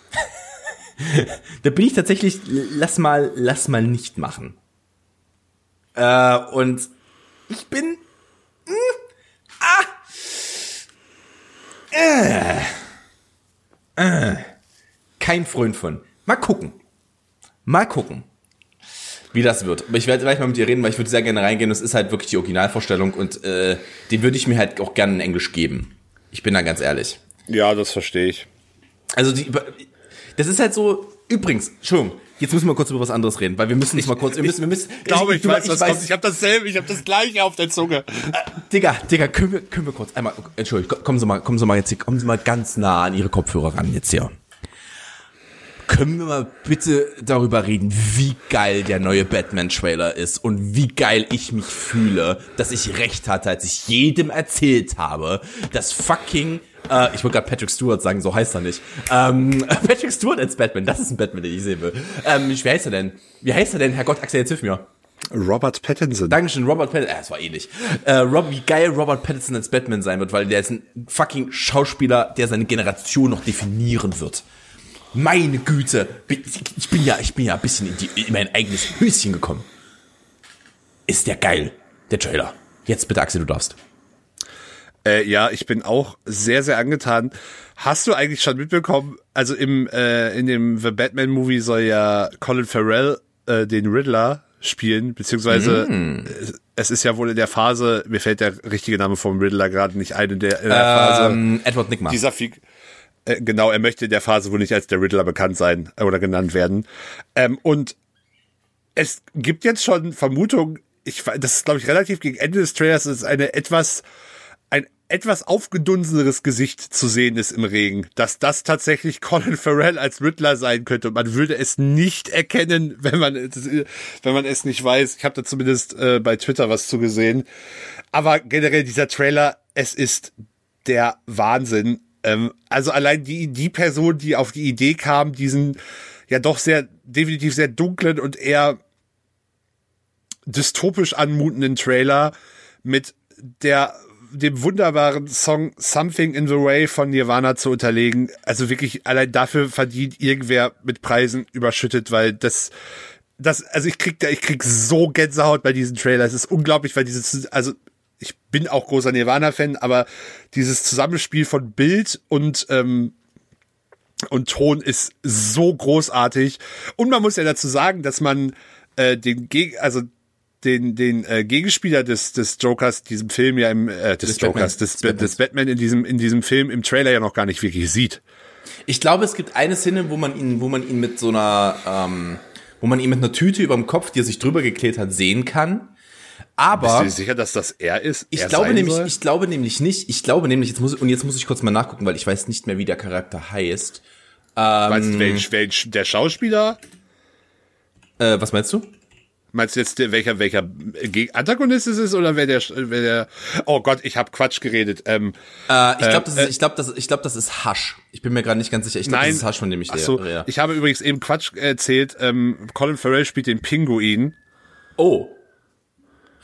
da bin ich tatsächlich, lass mal, lass mal nicht machen. Äh, und ich bin, mm, ah, äh, äh, kein Freund von. Mal gucken. Mal gucken wie das wird. Aber ich werde gleich mal mit dir reden, weil ich würde sehr gerne reingehen. Das ist halt wirklich die Originalvorstellung und äh, die würde ich mir halt auch gerne in Englisch geben. Ich bin da ganz ehrlich. Ja, das verstehe ich. Also die, das ist halt so. Übrigens, Entschuldigung, jetzt müssen wir kurz über was anderes reden, weil wir müssen uns mal kurz. Wir müssen, wir müssen. Ich glaube, ich, du- weiß, was kommt. Ich habe dasselbe, ich habe das gleiche auf der Zunge. Digga, Digga, können wir, können wir kurz einmal. Entschuldigung, kommen Sie mal, kommen Sie mal jetzt hier, kommen Sie mal ganz nah an Ihre Kopfhörer ran jetzt hier. Können wir mal bitte darüber reden, wie geil der neue Batman-Trailer ist und wie geil ich mich fühle, dass ich recht hatte, als ich jedem erzählt habe, dass fucking, äh, ich wollte gerade Patrick Stewart sagen, so heißt er nicht. Ähm, Patrick Stewart als Batman, das ist ein Batman, den ich sehen will. Ähm, wie heißt er denn? Wie heißt er denn? Herrgott, Axel, jetzt hilf mir. Robert Pattinson. Dankeschön, Robert Pattinson. Äh, es war ähnlich. Äh, Rob, wie geil Robert Pattinson als Batman sein wird, weil der ist ein fucking Schauspieler, der seine Generation noch definieren wird. Meine Güte, ich bin ja, ich bin ja ein bisschen in, die, in mein eigenes Höschen gekommen. Ist der geil, der Trailer. Jetzt bitte, Axel, du darfst. Äh, ja, ich bin auch sehr, sehr angetan. Hast du eigentlich schon mitbekommen, also im äh, in dem The Batman Movie soll ja Colin Farrell äh, den Riddler spielen, beziehungsweise mm. es ist ja wohl in der Phase, mir fällt der richtige Name vom Riddler gerade nicht ein, in der, in der ähm, Phase. Edward Nickman. Dieser Fig äh, genau, er möchte in der Phase wohl nicht als der Riddler bekannt sein äh, oder genannt werden. Ähm, und es gibt jetzt schon Vermutungen, ich, das ist glaube ich relativ gegen Ende des Trailers, ist eine etwas etwas aufgedunseneres Gesicht zu sehen ist im Regen, dass das tatsächlich Colin Farrell als Riddler sein könnte. man würde es nicht erkennen, wenn man es, wenn man es nicht weiß. Ich habe da zumindest äh, bei Twitter was zu gesehen. Aber generell dieser Trailer, es ist der Wahnsinn. Ähm, also allein die, die Person, die auf die Idee kam, diesen ja doch sehr, definitiv sehr dunklen und eher dystopisch anmutenden Trailer mit der dem wunderbaren Song Something in the Way von Nirvana zu unterlegen. Also wirklich allein dafür verdient irgendwer mit Preisen überschüttet, weil das das also ich krieg da ich krieg so Gänsehaut bei diesem Trailer. Es ist unglaublich, weil dieses also ich bin auch großer Nirvana Fan, aber dieses Zusammenspiel von Bild und ähm, und Ton ist so großartig und man muss ja dazu sagen, dass man äh, den Geg also den den äh, Gegenspieler des des Jokers diesem Film ja im äh, des, des Jokers Batman. des, des, des Batman in diesem in diesem Film im Trailer ja noch gar nicht wirklich sieht. Ich glaube, es gibt eine Szene, wo man ihn wo man ihn mit so einer ähm, wo man ihn mit einer Tüte überm Kopf, die er sich drüber geklebt hat, sehen kann. Aber bist du dir sicher, dass das er ist? Ich er glaube nämlich, soll? ich glaube nämlich nicht. Ich glaube nämlich jetzt muss und jetzt muss ich kurz mal nachgucken, weil ich weiß nicht mehr, wie der Charakter heißt. Ähm, weißt du, welch, welch, der Schauspieler? Äh, was meinst du? Meinst du jetzt, welcher, welcher Antagonist es ist oder wer der, wer der, oh Gott, ich habe Quatsch geredet. Ähm, äh, ich glaube, das, äh, ist, ich glaub, das, ich glaub, das ist Hasch. Ich bin mir gerade nicht ganz sicher. Ich glaube, das ist Hasch, von dem ich ach so, rede. Ich habe übrigens eben Quatsch erzählt. Ähm, Colin Farrell spielt den Pinguin. Oh.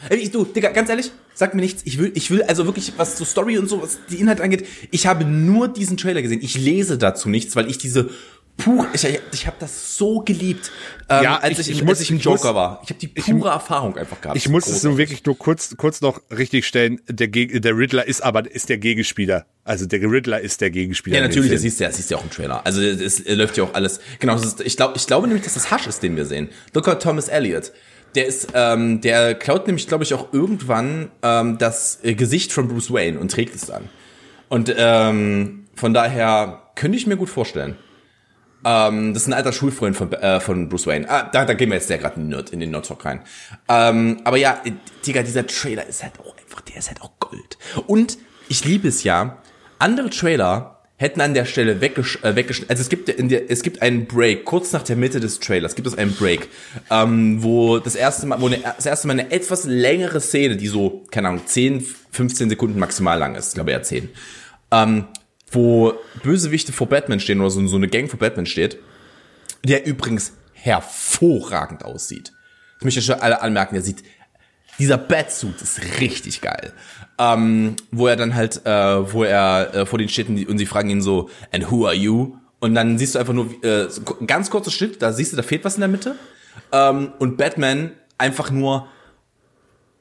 Ey, du, Digga, ganz ehrlich, sag mir nichts. Ich will, ich will also wirklich, was so Story und so, was die Inhalt angeht, ich habe nur diesen Trailer gesehen. Ich lese dazu nichts, weil ich diese pur, ich, ich habe das so geliebt, ähm, ja, als ich, ich, ich, muss, als ich ein Joker muss, war. Ich habe die pure Erfahrung einfach gehabt. Ich muss es nur wirklich nur kurz, kurz noch richtig stellen. Der, der Riddler ist aber ist der Gegenspieler. Also der Riddler ist der Gegenspieler. Ja, natürlich, das siehst du ja, das siehst du ja auch im Trailer. Also es läuft ja auch alles. Genau, ist, ich glaube, ich glaube nämlich, dass das Hasch ist, den wir sehen. Dr. Thomas Elliot. Der ist, ähm, der klaut nämlich, glaube ich, auch irgendwann ähm, das Gesicht von Bruce Wayne und trägt es dann. Und ähm, von daher könnte ich mir gut vorstellen. Ähm, das ist ein alter Schulfreund von, äh, von Bruce Wayne. Ah, da, da gehen wir jetzt ja gerade Nerd in den Nerd Talk rein. Ähm, aber ja, Digga, dieser Trailer ist halt auch einfach, der ist halt auch Gold. Und ich liebe es ja, andere Trailer hätten an der Stelle weggesch äh, weggeschnitten. Also es gibt in der, es gibt einen Break kurz nach der Mitte des Trailers gibt es einen Break, ähm, wo das erste Mal, wo eine, das erste Mal eine etwas längere Szene, die so keine Ahnung 10, 15 Sekunden maximal lang ist, ich glaube eher 10, ähm, wo Bösewichte vor Batman stehen oder so, so eine Gang vor Batman steht, der übrigens hervorragend aussieht. Ich möchte schon alle anmerken, der sieht, dieser Batsuit ist richtig geil. Ähm, wo er dann halt, äh, wo er äh, vor den steht und sie fragen ihn so, and who are you? Und dann siehst du einfach nur äh, ganz kurzes Schnitt, da siehst du, da fehlt was in der Mitte. Ähm, und Batman einfach nur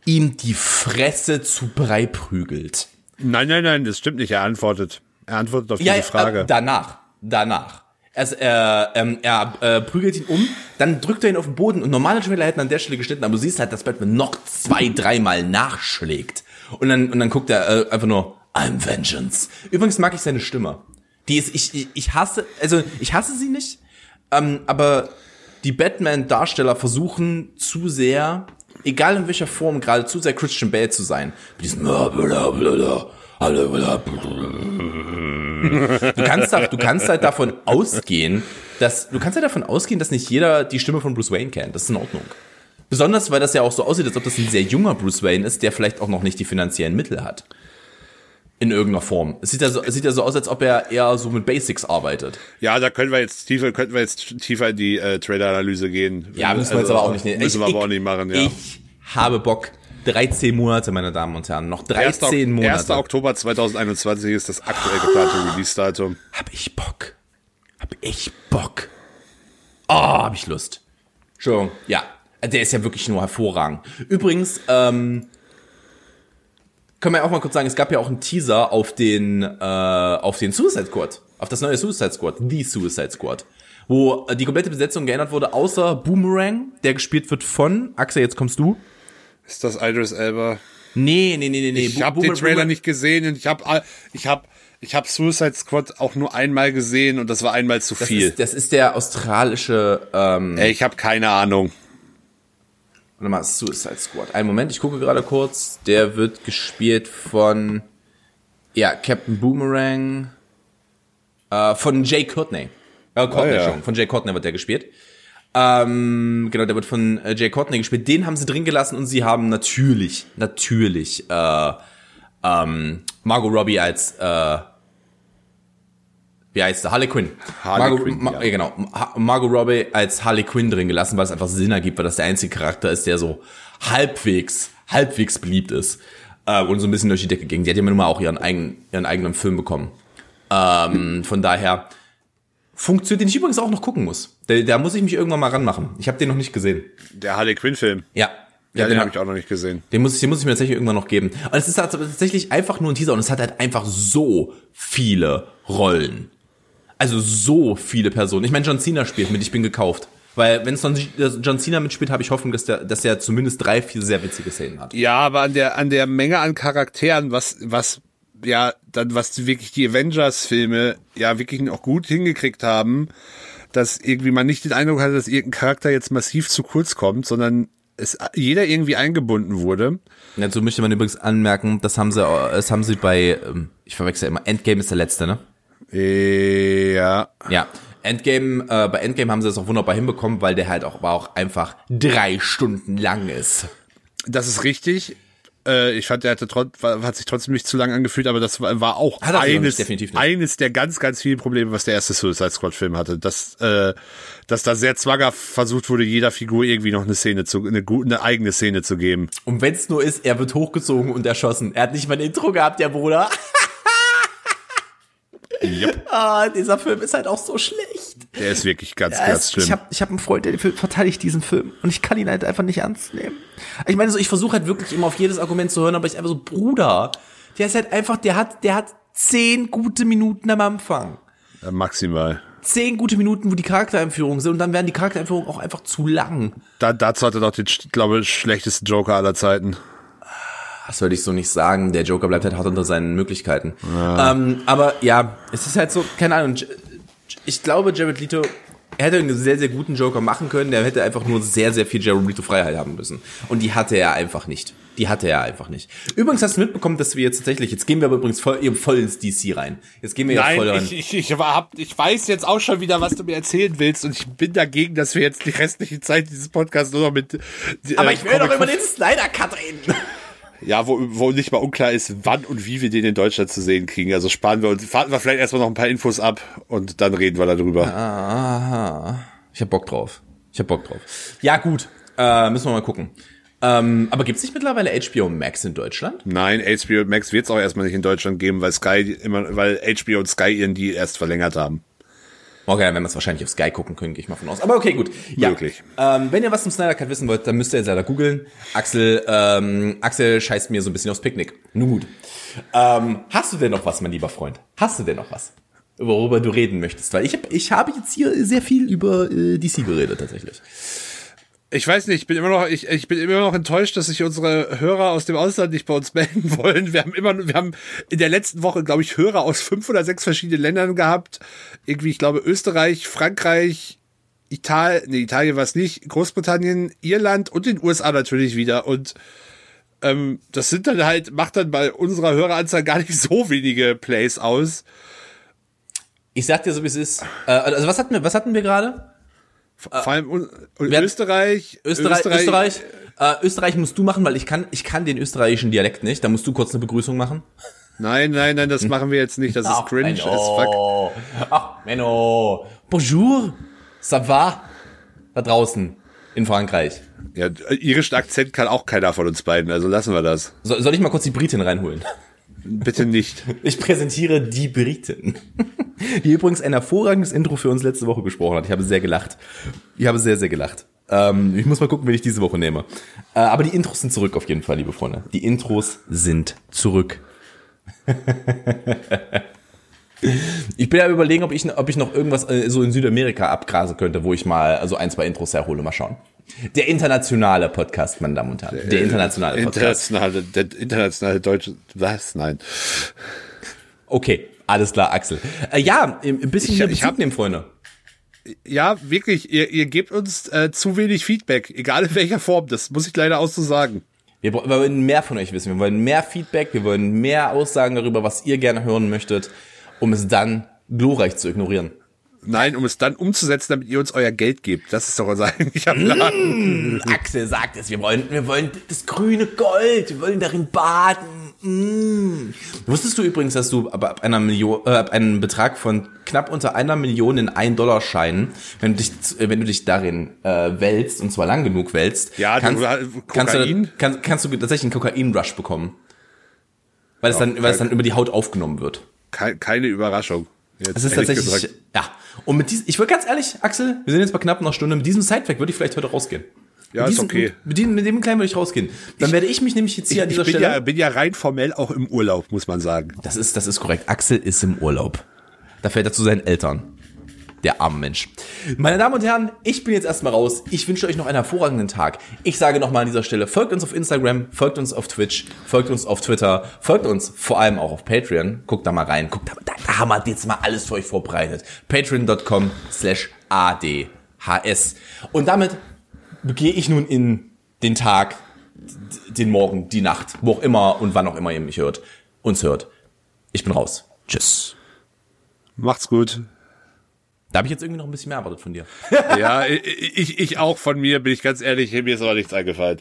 ihm die Fresse zu Brei prügelt. Nein, nein, nein, das stimmt nicht. Er antwortet. Er antwortet auf ja, diese Frage. Äh, danach, danach. Er, äh, ähm, er äh, prügelt ihn um, dann drückt er ihn auf den Boden und normale Trailer hätten an der Stelle geschnitten, aber du siehst halt, dass Batman noch zwei, dreimal nachschlägt. Und dann, und dann guckt er äh, einfach nur, I'm Vengeance. Übrigens mag ich seine Stimme. Die ist, ich, ich, ich hasse, also ich hasse sie nicht, ähm, aber die Batman-Darsteller versuchen zu sehr, egal in welcher Form, gerade zu sehr Christian Bale zu sein. Mit diesem Du kannst, du kannst halt davon ausgehen, dass, du kannst halt davon ausgehen, dass nicht jeder die Stimme von Bruce Wayne kennt. Das ist in Ordnung. Besonders, weil das ja auch so aussieht, als ob das ein sehr junger Bruce Wayne ist, der vielleicht auch noch nicht die finanziellen Mittel hat. In irgendeiner Form. Es sieht ja so, es sieht ja so aus, als ob er eher so mit Basics arbeitet. Ja, da können wir jetzt tiefer, könnten wir jetzt tiefer in die äh, Trader-Analyse gehen. Ja, müssen wir jetzt aber auch nicht. Müssen ich, wir aber auch nicht machen, ja. Ich habe Bock. 13 Monate, meine Damen und Herren. Noch 13 1. Monate. 1. Oktober 2021 ist das aktuell geplante Release-Datum. Hab ich Bock. Hab ich Bock. Oh, hab ich Lust. Entschuldigung. Ja, der ist ja wirklich nur hervorragend. Übrigens, ähm, können wir auch mal kurz sagen, es gab ja auch einen Teaser auf den, äh, auf den Suicide Squad. Auf das neue Suicide Squad. The Suicide Squad. wo äh, die komplette Besetzung geändert wurde, außer Boomerang, der gespielt wird von, Axel, jetzt kommst du. Ist das Idris Elba? Nee, nee, nee, nee, nee. Ich habe den Trailer nicht gesehen und ich habe ich hab, ich hab Suicide Squad auch nur einmal gesehen und das war einmal zu das viel. Ist, das ist der australische, ähm, Ey, ich habe keine Ahnung. warte mal, Suicide Squad. Einen Moment, ich gucke gerade kurz. Der wird gespielt von, ja, Captain Boomerang, äh, von Jay Courtney. Äh, Courtney, Ah, ja. Entschuldigung, von Jay Courtney wird der gespielt. Ähm, genau, der wird von äh, Jay Courtney gespielt. Den haben sie drin gelassen und sie haben natürlich, natürlich, äh, ähm, Margot Robbie als, äh, wie heißt sie? Harley Quinn. Harley Margot, Quinn, Ma ja. ja. genau. Margot Robbie als Harley Quinn drin gelassen, weil es einfach Sinn ergibt, weil das der einzige Charakter ist, der so halbwegs, halbwegs beliebt ist äh, und so ein bisschen durch die Decke ging. Die hat ja nun mal auch ihren, eigenen, ihren eigenen Film bekommen. Ähm, von daher funktioniert, den ich übrigens auch noch gucken muss. Da, da muss ich mich irgendwann mal ranmachen. Ich habe den noch nicht gesehen. Der Harley Quinn Film. Ja. Ja, den genau. habe ich auch noch nicht gesehen. Den muss, ich, den muss ich mir tatsächlich irgendwann noch geben. Und es ist halt tatsächlich einfach nur ein Teaser und es hat halt einfach so viele Rollen. Also so viele Personen. Ich meine, John Cena spielt mit, ich bin gekauft. Weil wenn es John Cena mitspielt, habe ich Hoffnung, dass der, dass der zumindest drei, vier sehr witzige Szenen hat. Ja, aber an der an der Menge an Charakteren, was was ja dann was wirklich die Avengers Filme ja wirklich auch gut hingekriegt haben, dass irgendwie man nicht den Eindruck hatte, dass irgendein Charakter jetzt massiv zu kurz kommt, sondern es jeder irgendwie eingebunden wurde. Dazu möchte man übrigens anmerken, das haben sie, das haben sie bei, ähm, ich verwechsel immer, Endgame ist der letzte, ne? Äh, Ja, Ja. Endgame, äh, bei Endgame haben sie das auch wunderbar hinbekommen, weil der halt auch, aber auch einfach drei Stunden lang ist. das ist richtig. Äh, ich fand, der hatte hat sich trotzdem nicht zu lang angefühlt, aber das war, war auch Hat eines, nicht, eines der ganz, ganz vielen Probleme, was der erste Suicide Squad Film hatte. Dass, äh, dass da sehr zwanghaft versucht wurde, jeder Figur irgendwie noch eine Szene zu, eine, gute, eine eigene Szene zu geben. Und wenn es nur ist, er wird hochgezogen und erschossen. Er hat nicht mal ein Intro gehabt, der Bruder. Yep. Ah, dieser Film ist halt auch so schlecht. Der ist wirklich ganz, Ja, ganz schlimm. Ich habe ich hab einen Freund, der verteidigt diesen Film. Und ich kann ihn halt einfach nicht ernst nehmen. Ich meine, so, ich versuche halt wirklich immer auf jedes Argument zu hören, aber ich einfach so, Bruder, der ist halt einfach, der hat, der hat zehn gute Minuten am Anfang. Äh, maximal. Zehn gute Minuten, wo die Charaktereinführungen sind und dann werden die Charaktereinführungen auch einfach zu lang. Da, dazu hat er doch den, glaube ich, schlechtesten Joker aller Zeiten. Das würde ich so nicht sagen. Der Joker bleibt halt hart unter seinen Möglichkeiten. Ähm, aber ja, es ist halt so, keine Ahnung. Ich glaube, Jared Leto, er hätte einen sehr, sehr guten Joker machen können. Der hätte einfach nur sehr, sehr viel Jared Leto Freiheit haben müssen. Und die hatte er einfach nicht. Die hatte er einfach nicht. Übrigens hast du mitbekommen, dass wir jetzt tatsächlich, jetzt gehen wir aber übrigens voll, voll ins DC rein. Jetzt gehen wir jetzt voll rein. ich, ich, hab, ich weiß jetzt auch schon wieder, was du mir erzählen willst und ich bin dagegen, dass wir jetzt die restliche Zeit dieses Podcasts nur noch mit äh, aber ich will doch über den Snyder Cut reden. Ja, wo, wo nicht mal unklar ist, wann und wie wir den in Deutschland zu sehen kriegen. Also sparen wir uns, warten wir vielleicht erstmal noch ein paar Infos ab und dann reden wir darüber. Aha. Ich hab Bock drauf. Ich hab Bock drauf. Ja, gut. Äh, müssen wir mal gucken. Ähm, aber gibt's nicht mittlerweile HBO Max in Deutschland? Nein, HBO Max wird es auch erstmal nicht in Deutschland geben, weil Sky immer, weil HBO und Sky ihren Deal erst verlängert haben. Okay, dann werden wir es wahrscheinlich auf Sky gucken können, gehe ich mal von aus. Aber okay, gut. Ja. Möglich. Ähm, wenn ihr was zum Snyder Cut wissen wollt, dann müsst ihr jetzt leider googeln. Axel, ähm, Axel scheißt mir so ein bisschen aufs Picknick. Nun gut. Ähm, hast du denn noch was, mein lieber Freund? Hast du denn noch was? Worüber du reden möchtest? Weil ich, hab, ich habe jetzt hier sehr viel über äh, DC geredet, tatsächlich. Ich weiß nicht, ich bin immer noch, ich, ich bin immer noch enttäuscht, dass sich unsere Hörer aus dem Ausland nicht bei uns melden wollen. Wir haben immer, wir haben in der letzten Woche, glaube ich, Hörer aus fünf oder sechs verschiedenen Ländern gehabt. Irgendwie, ich glaube, Österreich, Frankreich, Italien, nee, Italien war es nicht, Großbritannien, Irland und den USA natürlich wieder. Und ähm, das sind dann halt, macht dann bei unserer Höreranzahl gar nicht so wenige Plays aus. Ich sag dir so, wie es ist. Äh, also was hatten wir, was hatten wir gerade? Vor allem wer hat- Österreich, Österreich, Österreich. Äh, Österreich musst du machen, weil ich kann, ich kann den österreichischen Dialekt nicht. Da musst du kurz eine Begrüßung machen. Nein, nein, nein, das machen wir jetzt nicht. Das ist cringe as fuck. Menno. Ach, Menno. Bonjour. Ça va? Da draußen. In Frankreich. Ja, irischen Akzent kann auch keiner von uns beiden, also lassen wir das. So, soll ich mal kurz die Britin reinholen? Bitte nicht. Ich präsentiere die Britin. Die übrigens ein hervorragendes Intro für uns letzte Woche gesprochen hat. Ich habe sehr gelacht. Ich habe sehr, sehr gelacht. Ähm, ich muss mal gucken, wen ich diese Woche nehme. Äh, aber die Intros sind zurück auf jeden Fall, liebe Freunde. Die Intros sind zurück. Ich bin ja überlegen, ob ich, ob ich noch irgendwas äh, so in Südamerika abgrasen könnte, wo ich mal also ein, zwei Intros herhole. Mal schauen. Der internationale Podcast, meine Damen und Herren. Der internationale Podcast. Internationale, der internationale deutsche, was? Nein. Okay, alles klar, Axel. Äh, ja, ein bisschen Ich- hier ich Bezug nehmen, Freunde. Ja, wirklich, ihr, ihr gebt uns äh, zu wenig Feedback, egal in welcher Form, das muss ich leider auch so sagen. Wir, wir wollen mehr von euch wissen. Wir wollen mehr Feedback. Wir wollen mehr Aussagen darüber, was ihr gerne hören möchtet, um es dann glorreich zu ignorieren. Nein, um es dann umzusetzen, damit ihr uns euer Geld gebt. Das ist doch unser eigentlicher Plan. Axel sagt es, wir wollen, wir wollen das grüne Gold, wir wollen darin baden. Mm. Wusstest du übrigens, dass du ab einer Million, äh, ab einem Betrag von knapp unter einer Million in 1 Dollar Scheinen, wenn du dich, äh, wenn du dich darin äh, wälzt und zwar lang genug wälzt, Ja, du- kannst, kannst, du, kannst, kannst du tatsächlich einen Kokain-Rush bekommen, weil es dann, weil es dann über die Haut aufgenommen wird. Kei- Keine Überraschung. Jetzt Das ist tatsächlich, gesagt. ja. Und mit diesem, ich würde ganz ehrlich, Axel, wir sind jetzt bei knapp einer Stunde, mit diesem Sidefact würde ich vielleicht heute rausgehen. Ja, mit ist diesem, okay. Mit, diesem, mit dem kleinen würde ich rausgehen. Dann werde ich mich nämlich jetzt hier an Ich dieser bin Stelle. ja, bin ja rein formell auch im Urlaub, muss man sagen. das ist, das ist korrekt. Axel ist im Urlaub. Da fährt er zu seinen Eltern. Der arme Mensch. Meine Damen und Herren, ich bin jetzt erstmal raus. Ich wünsche euch noch einen hervorragenden Tag. Ich sage nochmal an dieser Stelle, folgt uns auf Instagram, folgt uns auf Twitch, folgt uns auf Twitter, folgt uns vor allem auch auf Patreon. Guckt da mal rein. Guckt da, da, haben wir jetzt mal alles für euch vorbereitet. Patreon.com slash ADHS. Und damit gehe ich nun in den Tag, den Morgen, die Nacht, wo auch immer und wann auch immer ihr mich hört, uns hört. Ich bin raus. Tschüss. Macht's gut. Da habe ich jetzt irgendwie noch ein bisschen mehr erwartet von dir. ja, ich, ich, auch von mir, bin ich ganz ehrlich, mir ist aber nichts eingefallen.